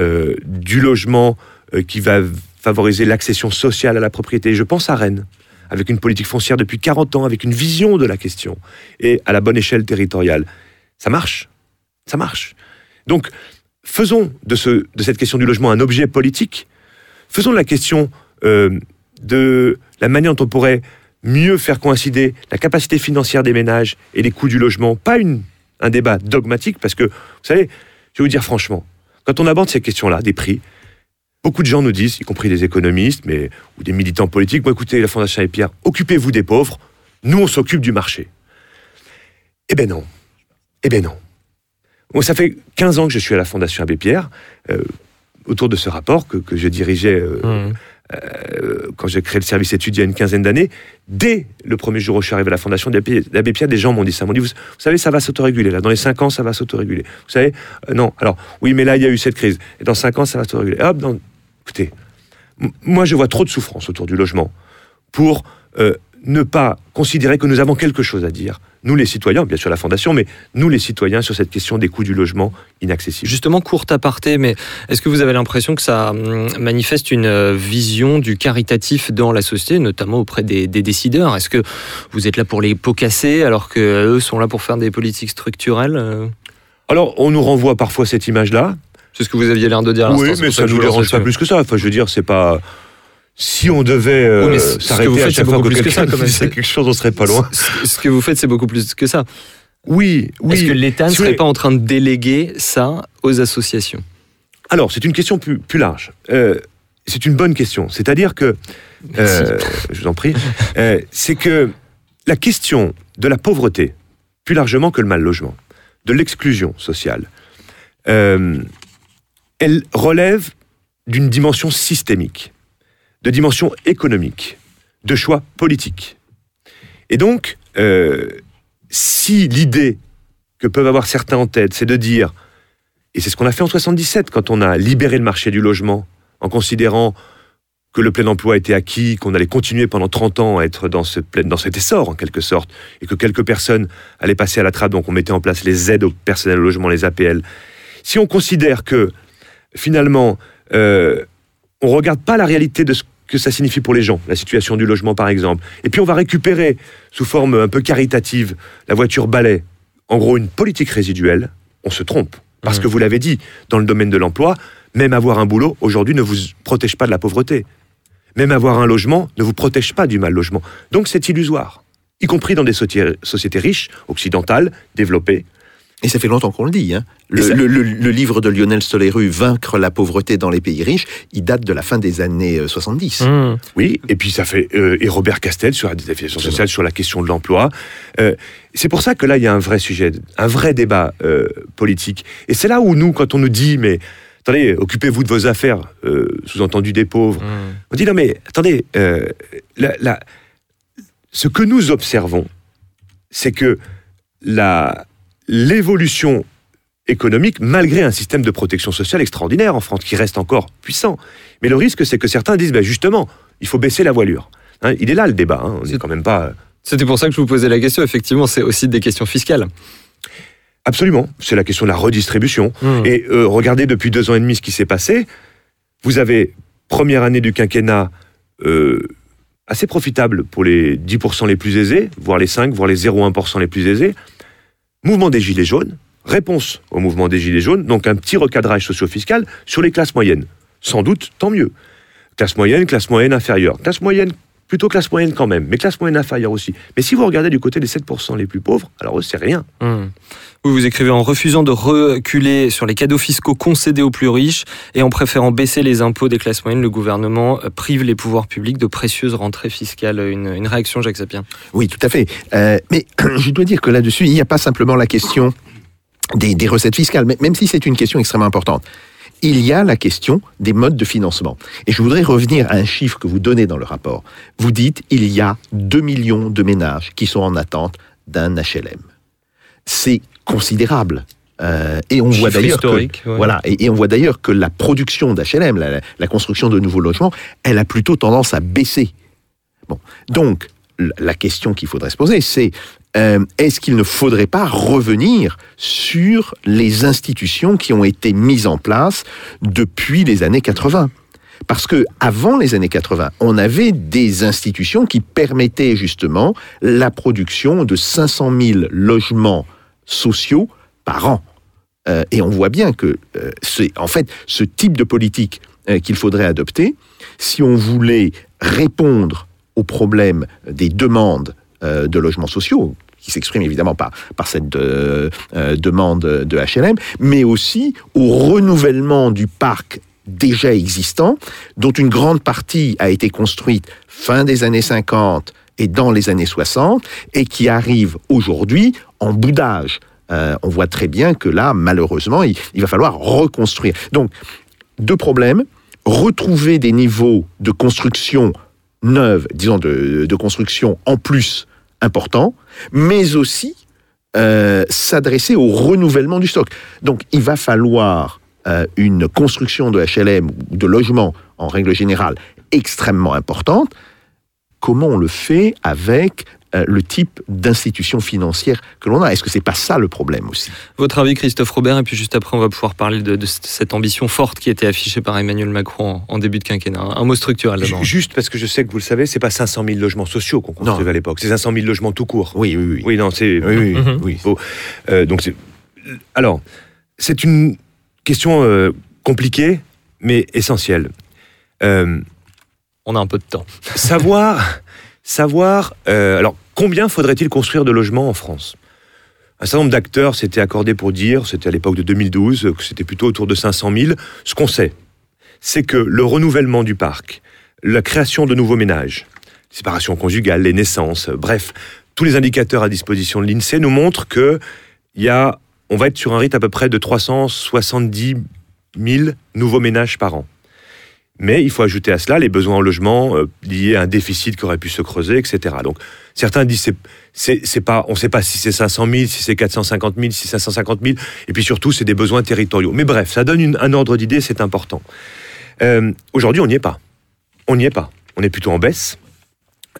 euh, du logement euh, qui va favoriser l'accession sociale à la propriété. Je pense à Rennes, avec une politique foncière depuis 40 ans, avec une vision de la question, et à la bonne échelle territoriale. Ça marche. Ça marche. Donc, faisons de, ce, de cette question du logement un objet politique. Faisons de la question euh, de la manière dont on pourrait mieux faire coïncider la capacité financière des ménages et les coûts du logement, pas une, un débat dogmatique, parce que, vous savez, je vais vous dire franchement, quand on aborde ces questions-là, des prix, beaucoup de gens nous disent, y compris des économistes mais, ou des militants politiques, bon, écoutez, la Fondation Abbé Pierre, occupez-vous des pauvres, nous on s'occupe du marché. Eh ben non. Eh ben non. Bon, ça fait 15 ans que je suis à la Fondation Abbé Pierre, euh, autour de ce rapport que, que je dirigeais euh, Mmh. euh, quand j'ai créé le service études il y a une quinzaine d'années. Dès le premier jour où je suis arrivé à la Fondation d'Abbé Pierre, des gens m'ont dit ça. M'ont dit, vous, vous savez, ça va s'autoréguler. Là, dans les 5 ans, ça va s'autoréguler. Vous savez, non. Alors, oui, mais là, il y a eu cette crise. Et dans 5 ans, ça va s'autoréguler. Hop, dans... écoutez, moi, je vois trop de souffrance autour du logement pour euh, ne pas considérer que nous avons quelque chose à dire. Nous, les citoyens, bien sûr la Fondation, mais nous, les citoyens, sur cette question des coûts du logement inaccessible. Justement, courte aparté, mais est-ce que vous avez l'impression que ça hum, manifeste une euh, vision du caritatif dans la société, notamment auprès des, des décideurs? Est-ce que vous êtes là pour les pots cassés alors qu'eux sont là pour faire des politiques structurelles euh? Alors, on nous renvoie parfois cette image-là. C'est ce que vous aviez l'air de dire à Oui, mais ça que ne vous dérange pas plus que ça. Enfin, je veux dire, c'est pas. Si on devait euh, Oui, que s'arrêter vous à faites, chaque fois que que quelqu'un même. disait quelque chose, on serait pas loin. Ce que vous faites, c'est beaucoup plus que ça. Oui, oui. Est-ce que l'État ne serait pas en train de déléguer ça aux associations? Alors, c'est une question plus, plus large. Euh, c'est une bonne question. C'est-à-dire que, euh, je vous en prie, euh, c'est que la question de la pauvreté, plus largement que le mal logement, de l'exclusion sociale, euh, elle relève d'une dimension systémique, de dimension économique, de choix politiques. Et donc, euh, si l'idée que peuvent avoir certains en tête, c'est de dire, et c'est ce qu'on a fait en 77 quand on a libéré le marché du logement, en considérant que le plein emploi était acquis, qu'on allait continuer pendant 30 ans à être dans, ce dans cet essor en quelque sorte, et que quelques personnes allaient passer à la trappe, donc on mettait en place les aides au personnel au logement, les APL. Si on considère que finalement, euh, on regarde pas la réalité de ce que ça signifie pour les gens, la situation du logement par exemple, et puis on va récupérer sous forme un peu caritative la voiture balai, en gros une politique résiduelle, on se trompe. Parce Mmh. que vous l'avez dit, dans le domaine de l'emploi, même avoir un boulot aujourd'hui ne vous protège pas de la pauvreté. Même avoir un logement ne vous protège pas du mal logement. Donc c'est illusoire, y compris dans des sociétés sociétés riches, occidentales, développées. Et ça fait longtemps qu'on le dit. Hein. Le, Et ça- le- le- le livre de Lionel Soleru, Vaincre la pauvreté dans les pays riches, il date de la fin des années euh, 70. Mmh. Oui, et puis ça fait euh, et Robert Castel sur la définition sociale, sur la question de l'emploi. Euh, c'est pour ça que là il y a un vrai sujet, un vrai débat euh, politique. Et c'est là où nous, quand on nous dit mais attendez, occupez-vous de vos affaires, euh, sous-entendu des pauvres, Mmh. on dit non mais attendez, euh, la- la- ce que nous observons, c'est que la l'évolution économique, malgré un système de protection sociale extraordinaire en France, qui reste encore puissant. Mais le risque, c'est que certains disent, ben justement, il faut baisser la voilure. Hein, il est là le débat, hein, on n'est quand même pas... C'était pour ça que je vous posais la question. Effectivement, c'est aussi des questions fiscales. Absolument, c'est la question de la redistribution. Mmh. Et euh, regardez depuis deux ans et demi ce qui s'est passé. Vous avez première année du quinquennat euh, assez profitable pour les 10% les plus aisés, voire les 5, voire les 0,1% les plus aisés. Mouvement des Gilets jaunes, réponse au mouvement des Gilets jaunes, donc un petit recadrage socio-fiscal sur les classes moyennes. Sans doute, tant mieux. Classe moyenne, classe moyenne inférieure. Classe moyenne, plutôt classe moyenne quand même, mais classe moyenne inférieure aussi. Mais si vous regardez du côté des 7% les plus pauvres, alors eux, c'est rien. Mmh. Vous vous écrivez en refusant de reculer sur les cadeaux fiscaux concédés aux plus riches et en préférant baisser les impôts des classes moyennes, le gouvernement prive les pouvoirs publics de précieuses rentrées fiscales. Une, une réaction, Jacques Sapien? Oui, tout à fait. Euh, mais je dois dire que là-dessus, il n'y a pas simplement la question des, des recettes fiscales, mais- même si c'est une question extrêmement importante. Il y a la question des modes de financement. Et je voudrais revenir à un chiffre que vous donnez dans le rapport. Vous dites il y a 2 millions de ménages qui sont en attente d'un HLM. C'est considérable. Euh, et on voit d'ailleurs que, ouais. voilà, et, et on voit d'ailleurs que la production d'HLM, la, la construction de nouveaux logements, elle a plutôt tendance à baisser. Bon, donc la question qu'il faudrait se poser, c'est euh, est-ce qu'il ne faudrait pas revenir sur les institutions qui ont été mises en place depuis les années 80 parce que avant les années 80, on avait des institutions qui permettaient justement la production de 500 000 logements sociaux par an. Euh, et on voit bien que euh, c'est en fait ce type de politique qu'il faudrait adopter si on voulait répondre aux problèmes des demandes euh, de logements sociaux qui s'expriment évidemment par, par cette euh, euh, demande de HLM, mais aussi au renouvellement du parc déjà existant, dont une grande partie a été construite fin des années 50 et dans les années 60, et qui arrive aujourd'hui en boudage. On voit très bien que là, malheureusement, il va falloir reconstruire. Donc, deux problèmes. Retrouver des niveaux de construction neuve, disons de, construction en plus importants, mais aussi euh, s'adresser au renouvellement du stock. Donc, il va falloir euh, une construction de HLM ou de logements en règle générale extrêmement importante. Comment on le fait avec euh, le type d'institution financière que l'on a Est-ce que c'est pas ça le problème aussi? Votre avis, Christophe Robert, et puis juste après, on va pouvoir parler de, de cette ambition forte qui était affichée par Emmanuel Macron en, en début de quinquennat. Un mot structurel d'abord. Juste parce que je sais que vous le savez, c'est pas 500 000 logements sociaux qu'on construisait Non. à l'époque, c'est 500 000 logements tout court. Oui, oui, oui. Oui, non, c'est. Oui, oui, euh, donc c'est. Alors, c'est une question euh, compliquée, mais essentielle. Euh, On a un peu de temps. savoir, savoir. euh, alors, combien faudrait-il construire de logements en France? Un certain nombre d'acteurs s'étaient accordés pour dire, c'était à l'époque de 2012, que c'était plutôt autour de 500 000. Ce qu'on sait, c'est que le renouvellement du parc, la création de nouveaux ménages, séparation conjugale, les naissances, bref, tous les indicateurs à disposition de l'INSEE nous montrent que y a, on va être sur un rythme à peu près de 370 000 nouveaux ménages par an. Mais il faut ajouter à cela les besoins en logement euh, liés à un déficit qui aurait pu se creuser, etc. Donc certains disent c'est pas on ne sait pas si c'est 500 000, si c'est 450 000, si c'est 550 000, et puis surtout c'est des besoins territoriaux. Mais bref, ça donne un ordre d'idée, c'est important. Euh, Aujourd'hui, on n'y est pas. On n'y est pas. On est plutôt en baisse.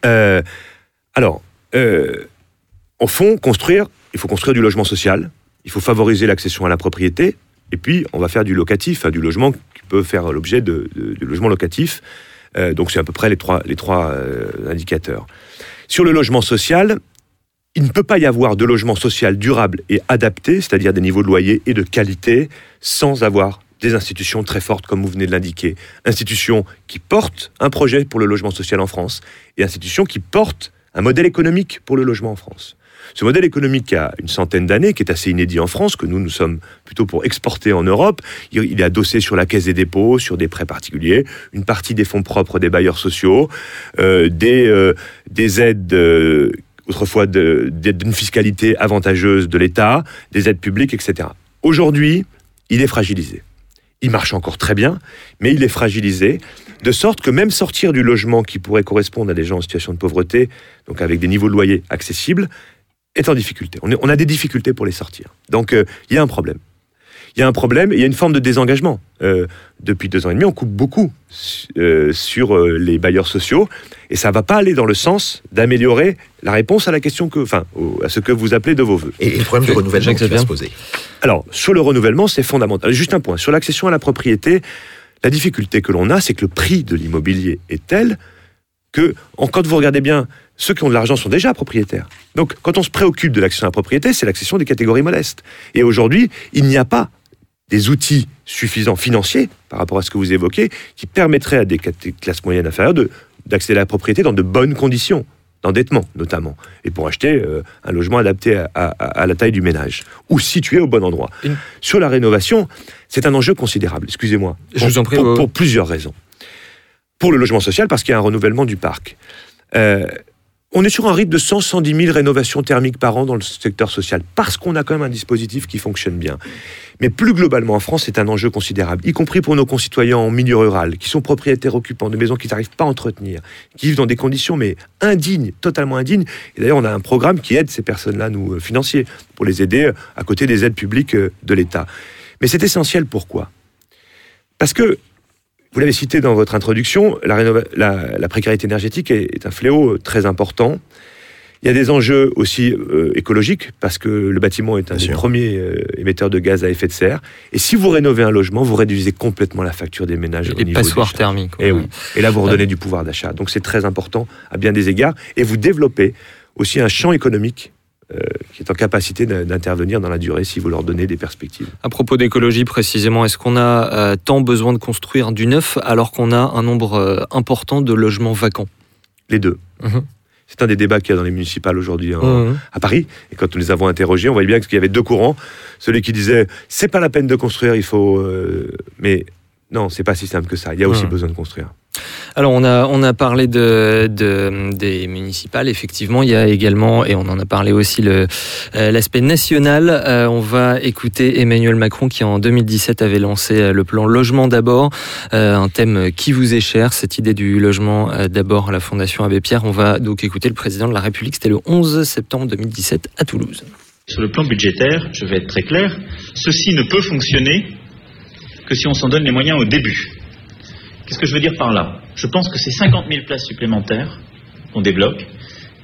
Euh, alors, au fond, construire, il faut construire du logement social. Il faut favoriser l'accession à la propriété. Et puis, on va faire du locatif, du logement peut faire l'objet de, de- du logement locatif. Euh, donc, c'est à peu près les trois, les trois euh, indicateurs. Sur le logement social, il ne peut pas y avoir de logement social durable et adapté, c'est-à-dire des niveaux de loyer et de qualité, sans avoir des institutions très fortes, comme vous venez de l'indiquer. Institutions qui portent un projet pour le logement social en France et institutions qui portent un modèle économique pour le logement en France. Ce modèle économique a une centaine d'années, qui est assez inédit en France, que nous, nous sommes plutôt pour exporter en Europe. Il est adossé sur la caisse des dépôts, sur des prêts particuliers, une partie des fonds propres des bailleurs sociaux, euh, des, euh, des aides, euh, autrefois d'une fiscalité avantageuse de l'État, des aides publiques, etc. Aujourd'hui, il est fragilisé. Il marche encore très bien, mais il est fragilisé, de sorte que même sortir du logement qui pourrait correspondre à des gens en situation de pauvreté, donc avec des niveaux de loyer accessibles, est en difficulté. On, est- on a des difficultés pour les sortir. Donc euh, il y a un problème. Il y a un problème et il y a une forme de désengagement. Euh, depuis deux ans et demi, on coupe beaucoup euh, sur euh, les bailleurs sociaux et ça ne va pas aller dans le sens d'améliorer la réponse à la question que, enfin, au- à ce que vous appelez de vos voeux. Et le problème du renouvellement qui va se poser. Alors, sur le renouvellement, c'est fondamental. Juste un point. Sur l'accession à la propriété, la difficulté que l'on a, c'est que le prix de l'immobilier est tel que, en- quand vous regardez bien, ceux qui ont de l'argent sont déjà propriétaires. Donc, quand on se préoccupe de l'accession à la propriété, c'est l'accession des catégories modestes. Et aujourd'hui, il n'y a pas des outils suffisants financiers, par rapport à ce que vous évoquez, qui permettraient à des classes moyennes inférieures de- d'accéder à la propriété dans de bonnes conditions, d'endettement notamment, et pour acheter euh, un logement adapté à, à- à la taille du ménage, ou situé au bon endroit. Une- Sur la rénovation, c'est un enjeu considérable, excusez-moi, Je pour, vous en prie, pour- pour plusieurs raisons. Pour le logement social, parce qu'il y a un renouvellement du parc. Euh, on est sur un rythme de 100-110 000 rénovations thermiques par an dans le secteur social, parce qu'on a quand même un dispositif qui fonctionne bien. Mais plus globalement en France, c'est un enjeu considérable, y compris pour nos concitoyens en milieu rural, qui sont propriétaires occupants de maisons qu'ils n'arrivent pas à entretenir, qui vivent dans des conditions mais indignes, totalement indignes. Et d'ailleurs, on a un programme qui aide ces personnes-là, nous, euh, financiers, pour les aider euh, à côté des aides publiques euh, de l'État. Mais c'est essentiel, pourquoi? Parce que, vous l'avez cité dans votre introduction, la, rénova- la- la précarité énergétique est, est un fléau euh, très important. Il y a des enjeux aussi euh, écologiques, parce que le bâtiment est un Bien des sûr. premiers euh, émetteurs de gaz à effet de serre. Et si vous rénovez un logement, vous réduisez complètement la facture des ménages. au Les niveau passoires thermiques. Et ouais. oui. Et là, vous redonnez du pouvoir d'achat. Donc c'est très important à bien des égards. Et vous développez aussi un champ économique euh, qui est en capacité d'in- d'intervenir dans la durée si vous leur donnez des perspectives. À propos d'écologie précisément, est-ce qu'on a euh, tant besoin de construire du neuf alors qu'on a un nombre euh, important de logements vacants? Les deux. Mhm. C'est un des débats qu'il y a dans les municipales aujourd'hui en- Mhm. à Paris. Et quand nous les avons interrogés, on voyait bien qu'il y avait deux courants. Celui qui disait c'est pas la peine de construire, il faut. Mais non, c'est pas si simple que ça. Il y a aussi Mhm. besoin de construire. Alors on a, on a parlé de, de- des municipales, effectivement, il y a également, et on en a parlé aussi, le, euh, l'aspect national. Euh, on va écouter Emmanuel Macron qui en 2017 avait lancé euh, le plan Logement d'abord, euh, un thème qui vous est cher, cette idée du logement euh, d'abord à la Fondation Abbé Pierre. On va donc écouter le président de la République, c'était le 11 septembre 2017 à Toulouse. Sur le plan budgétaire, je vais être très clair, ceci ne peut fonctionner que si on s'en donne les moyens au début. Qu'est-ce que je veux dire par là? Je pense que ces 50 000 places supplémentaires qu'on débloque,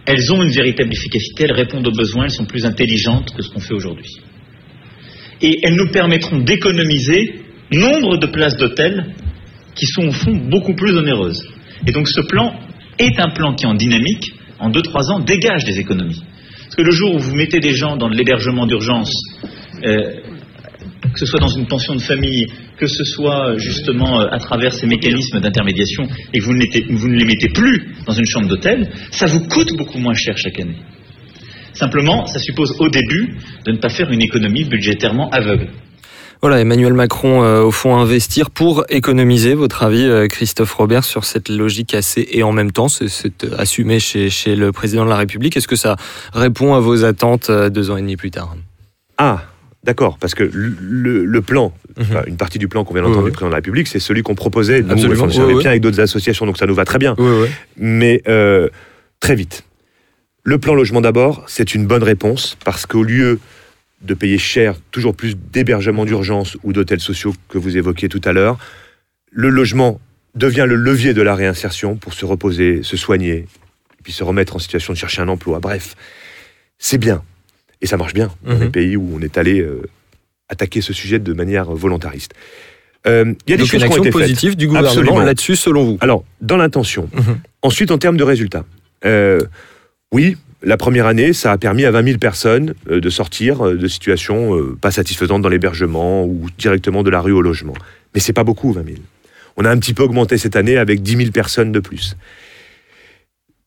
elles ont une véritable efficacité, elles répondent aux besoins, elles sont plus intelligentes que ce qu'on fait aujourd'hui. Et elles nous permettront d'économiser nombre de places d'hôtel qui sont au fond beaucoup plus onéreuses. Et donc ce plan est un plan qui en dynamique, en 2-3 ans, dégage des économies. Parce que le jour où vous mettez des gens dans de l'hébergement d'urgence, euh, que ce soit dans une pension de famille, que ce soit justement euh, à travers ces mécanismes d'intermédiation, et que vous ne, les, vous ne les mettez plus dans une chambre d'hôtel, ça vous coûte beaucoup moins cher chaque année. Simplement, ça suppose au début de ne pas faire une économie budgétairement aveugle. Voilà, Emmanuel Macron, euh, au fond, investir pour économiser. Votre avis, euh, Christophe Robert, sur cette logique assez et en même temps, c'est- c'est assumé chez, chez le président de la République. Est-ce que ça répond à vos attentes euh, deux ans et demi plus tard? Ah, d'accord, parce que le, plan, enfin, une partie du plan qu'on vient d'entendre Oui, du président de la République, c'est celui qu'on proposait, nous, Absolument, oui, oui. biens avec d'autres associations, donc ça nous va très bien. Oui, oui. Mais euh, très vite. Le plan logement d'abord, c'est une bonne réponse, parce qu'au lieu de payer cher toujours plus d'hébergements d'urgence ou d'hôtels sociaux que vous évoquiez tout à l'heure, le logement devient le levier de la réinsertion pour se reposer, se soigner, puis se remettre en situation de chercher un emploi. Bref, c'est bien. Et ça marche bien dans Mhm. les pays où on est allé euh, attaquer ce sujet de manière volontariste. Euh, Il y a des Donc choses qui ont faites. du gouvernement là-dessus, selon vous Alors, dans l'intention. Mhm. Ensuite, en termes de résultats. Euh, oui, la première année, ça a permis à 20 000 personnes de sortir de situations pas satisfaisantes dans l'hébergement ou directement de la rue au logement. Mais c'est pas beaucoup, 20 000. On a un petit peu augmenté cette année avec 10 000 personnes de plus.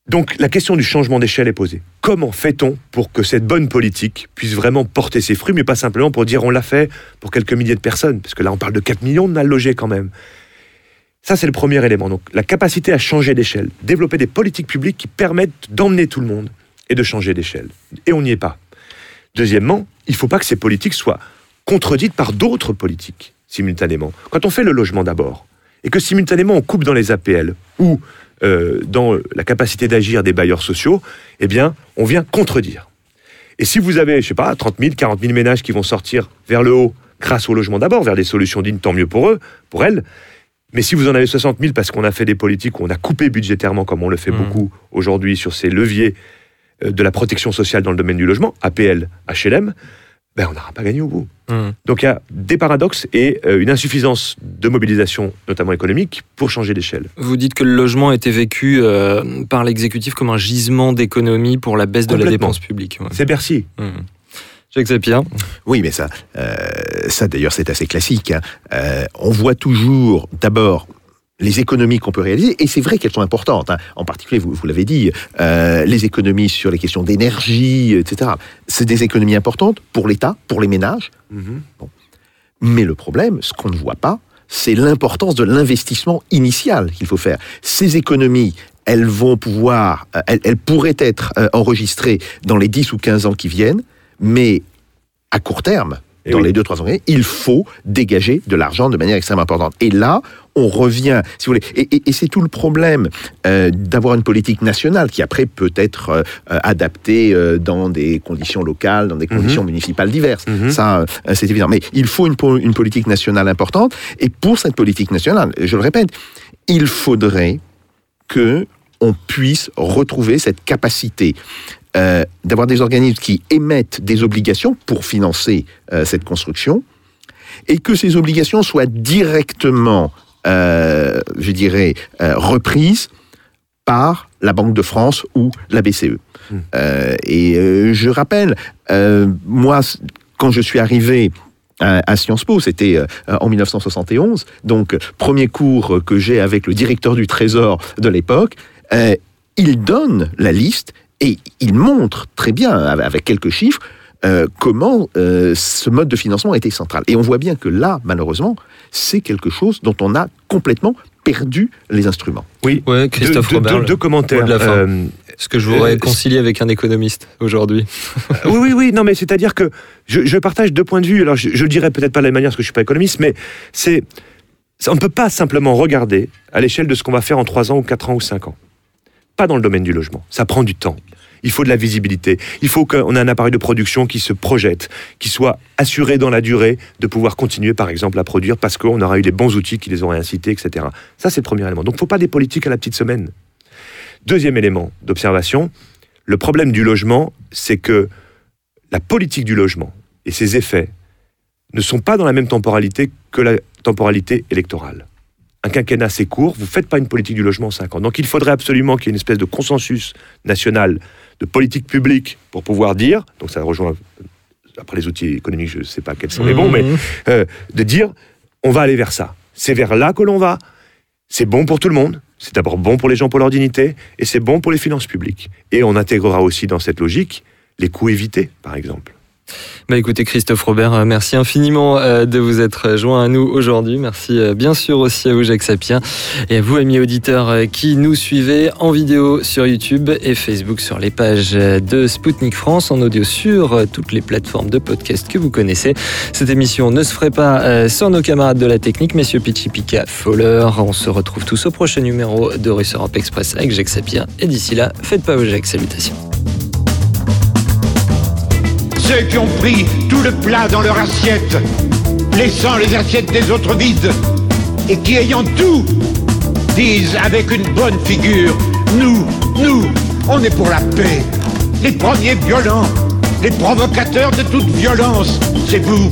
Donc la question du changement d'échelle est posée. Comment fait-on pour que cette bonne politique puisse vraiment porter ses fruits, mais pas simplement pour dire on l'a fait pour quelques milliers de personnes, parce que là on parle de 4 millions de mal logés quand même. Ça, c'est le premier élément. Donc, la capacité à changer d'échelle, développer des politiques publiques qui permettent d'emmener tout le monde et de changer d'échelle. Et on n'y est pas. Deuxièmement, il ne faut pas que ces politiques soient contredites par d'autres politiques simultanément. Quand on fait le logement d'abord, et que simultanément on coupe dans les APL ou euh, dans la capacité d'agir des bailleurs sociaux, eh bien, on vient contredire. Et si vous avez, je sais pas, 30 000, 40 000 ménages qui vont sortir vers le haut grâce au logement d'abord, vers des solutions dignes, tant mieux pour eux, pour elles. Mais si vous en avez 60 000 parce qu'on a fait des politiques où on a coupé budgétairement, comme on le fait Mhm. beaucoup aujourd'hui sur ces leviers euh, de la protection sociale dans le domaine du logement, APL, HLM, ben on n'aura pas gagné au bout. Mhm. Donc il y a des paradoxes et euh, une insuffisance de mobilisation, notamment économique, pour changer d'échelle. Vous dites que le logement était vécu euh, par l'exécutif comme un gisement d'économie pour la baisse de la dépense publique. ouais. C'est Bercy. Mhm. Jacques Sapir. Oui, mais ça, euh, ça d'ailleurs, c'est assez classique. hein. Euh, on voit toujours, d'abord, les économies qu'on peut réaliser, et c'est vrai qu'elles sont importantes. hein. En particulier, vous, vous l'avez dit, euh, les économies sur les questions d'énergie, etc. C'est des économies importantes pour l'État, pour les ménages. Mais le problème, ce qu'on ne voit pas, c'est l'importance de l'investissement initial qu'il faut faire. Ces économies, elles vont pouvoir, euh, elles, elles pourraient être euh, enregistrées dans les 10 ou 15 ans qui viennent, mais à court terme, Eh dans oui. les 2-3 ans, il faut dégager de l'argent de manière extrêmement importante. Et là, on revient, si vous voulez, et, et- et c'est tout le problème euh, d'avoir une politique nationale qui après peut être euh, adaptée euh, dans des conditions locales, dans des conditions municipales diverses. Mhm. Ça, c'est évident. Mais il faut une, une politique nationale importante. Et pour cette politique nationale, je le répète, il faudrait que on puisse retrouver cette capacité euh, d'avoir des organismes qui émettent des obligations pour financer euh, cette construction et que ces obligations soient directement, euh, je dirais, reprises par la Banque de France ou la BCE. Mm. Euh, et je rappelle, moi, quand je suis arrivé à, Sciences Po, c'était en 1971, donc premier cours que j'ai avec le directeur du Trésor de l'époque, il donne la liste et il montre très bien, avec quelques chiffres, euh, comment euh, ce mode de financement était central. Et on voit bien que là, malheureusement, c'est quelque chose dont on a complètement perdu les instruments. Oui, Ouais, Christophe deux- Robert. deux- deux commentaires. mot de la fin. Euh, Est-ce que je Euh, vous réconcilie avec un économiste aujourd'hui? Oui, oui, oui, non, mais c'est-à-dire que je, je partage deux points de vue. Alors, je, je le dirais peut-être pas de la même manière parce que je suis pas économiste, mais c'est, c'est- on ne peut pas simplement regarder à l'échelle de ce qu'on va faire en 3 ans ou 4 ans ou 5 ans. Pas dans le domaine du logement. Ça prend du temps. Il faut de la visibilité. Il faut qu'on ait un appareil de production qui se projette, qui soit assuré dans la durée de pouvoir continuer, par exemple, à produire parce qu'on aura eu les bons outils qui les auraient incités, etc. Ça, c'est le premier élément. Donc, il ne faut pas des politiques à la petite semaine. Deuxième élément d'observation, le problème du logement, c'est que la politique du logement et ses effets ne sont pas dans la même temporalité que la temporalité électorale. Un quinquennat, c'est court, vous ne faites pas une politique du logement en 5 ans. Donc il faudrait absolument qu'il y ait une espèce de consensus national de politique publique pour pouvoir dire, donc ça rejoint, après les outils économiques, je ne sais pas quels sont les bons, mais Mhm. euh, de dire, on va aller vers ça. C'est vers là que l'on va. C'est bon pour tout le monde. C'est d'abord bon pour les gens, pour leur dignité, et c'est bon pour les finances publiques. Et on intégrera aussi dans cette logique les coûts évités, par exemple. Bah écoutez Christophe Robert, euh, merci infiniment euh, de vous être joint à nous aujourd'hui. Merci euh, bien sûr aussi à vous Jacques Sapien et à vous amis auditeurs qui nous suivez en vidéo sur YouTube et Facebook sur les pages de Spoutnik France, en audio sur toutes les plateformes de podcast que vous connaissez. Cette émission ne se ferait pas sans nos camarades de la technique, messieurs Pichipika, Fowler. On se retrouve tous au prochain numéro de Russe Europe Express avec Jacques Sapien et d'ici là, faites pas vos Jacques, salutations. Ceux qui ont pris tout le plat dans leur assiette, laissant les assiettes des autres vides, et qui ayant tout, disent avec une bonne figure, nous, nous, on est pour la paix. Les premiers violents, les provocateurs de toute violence, c'est vous.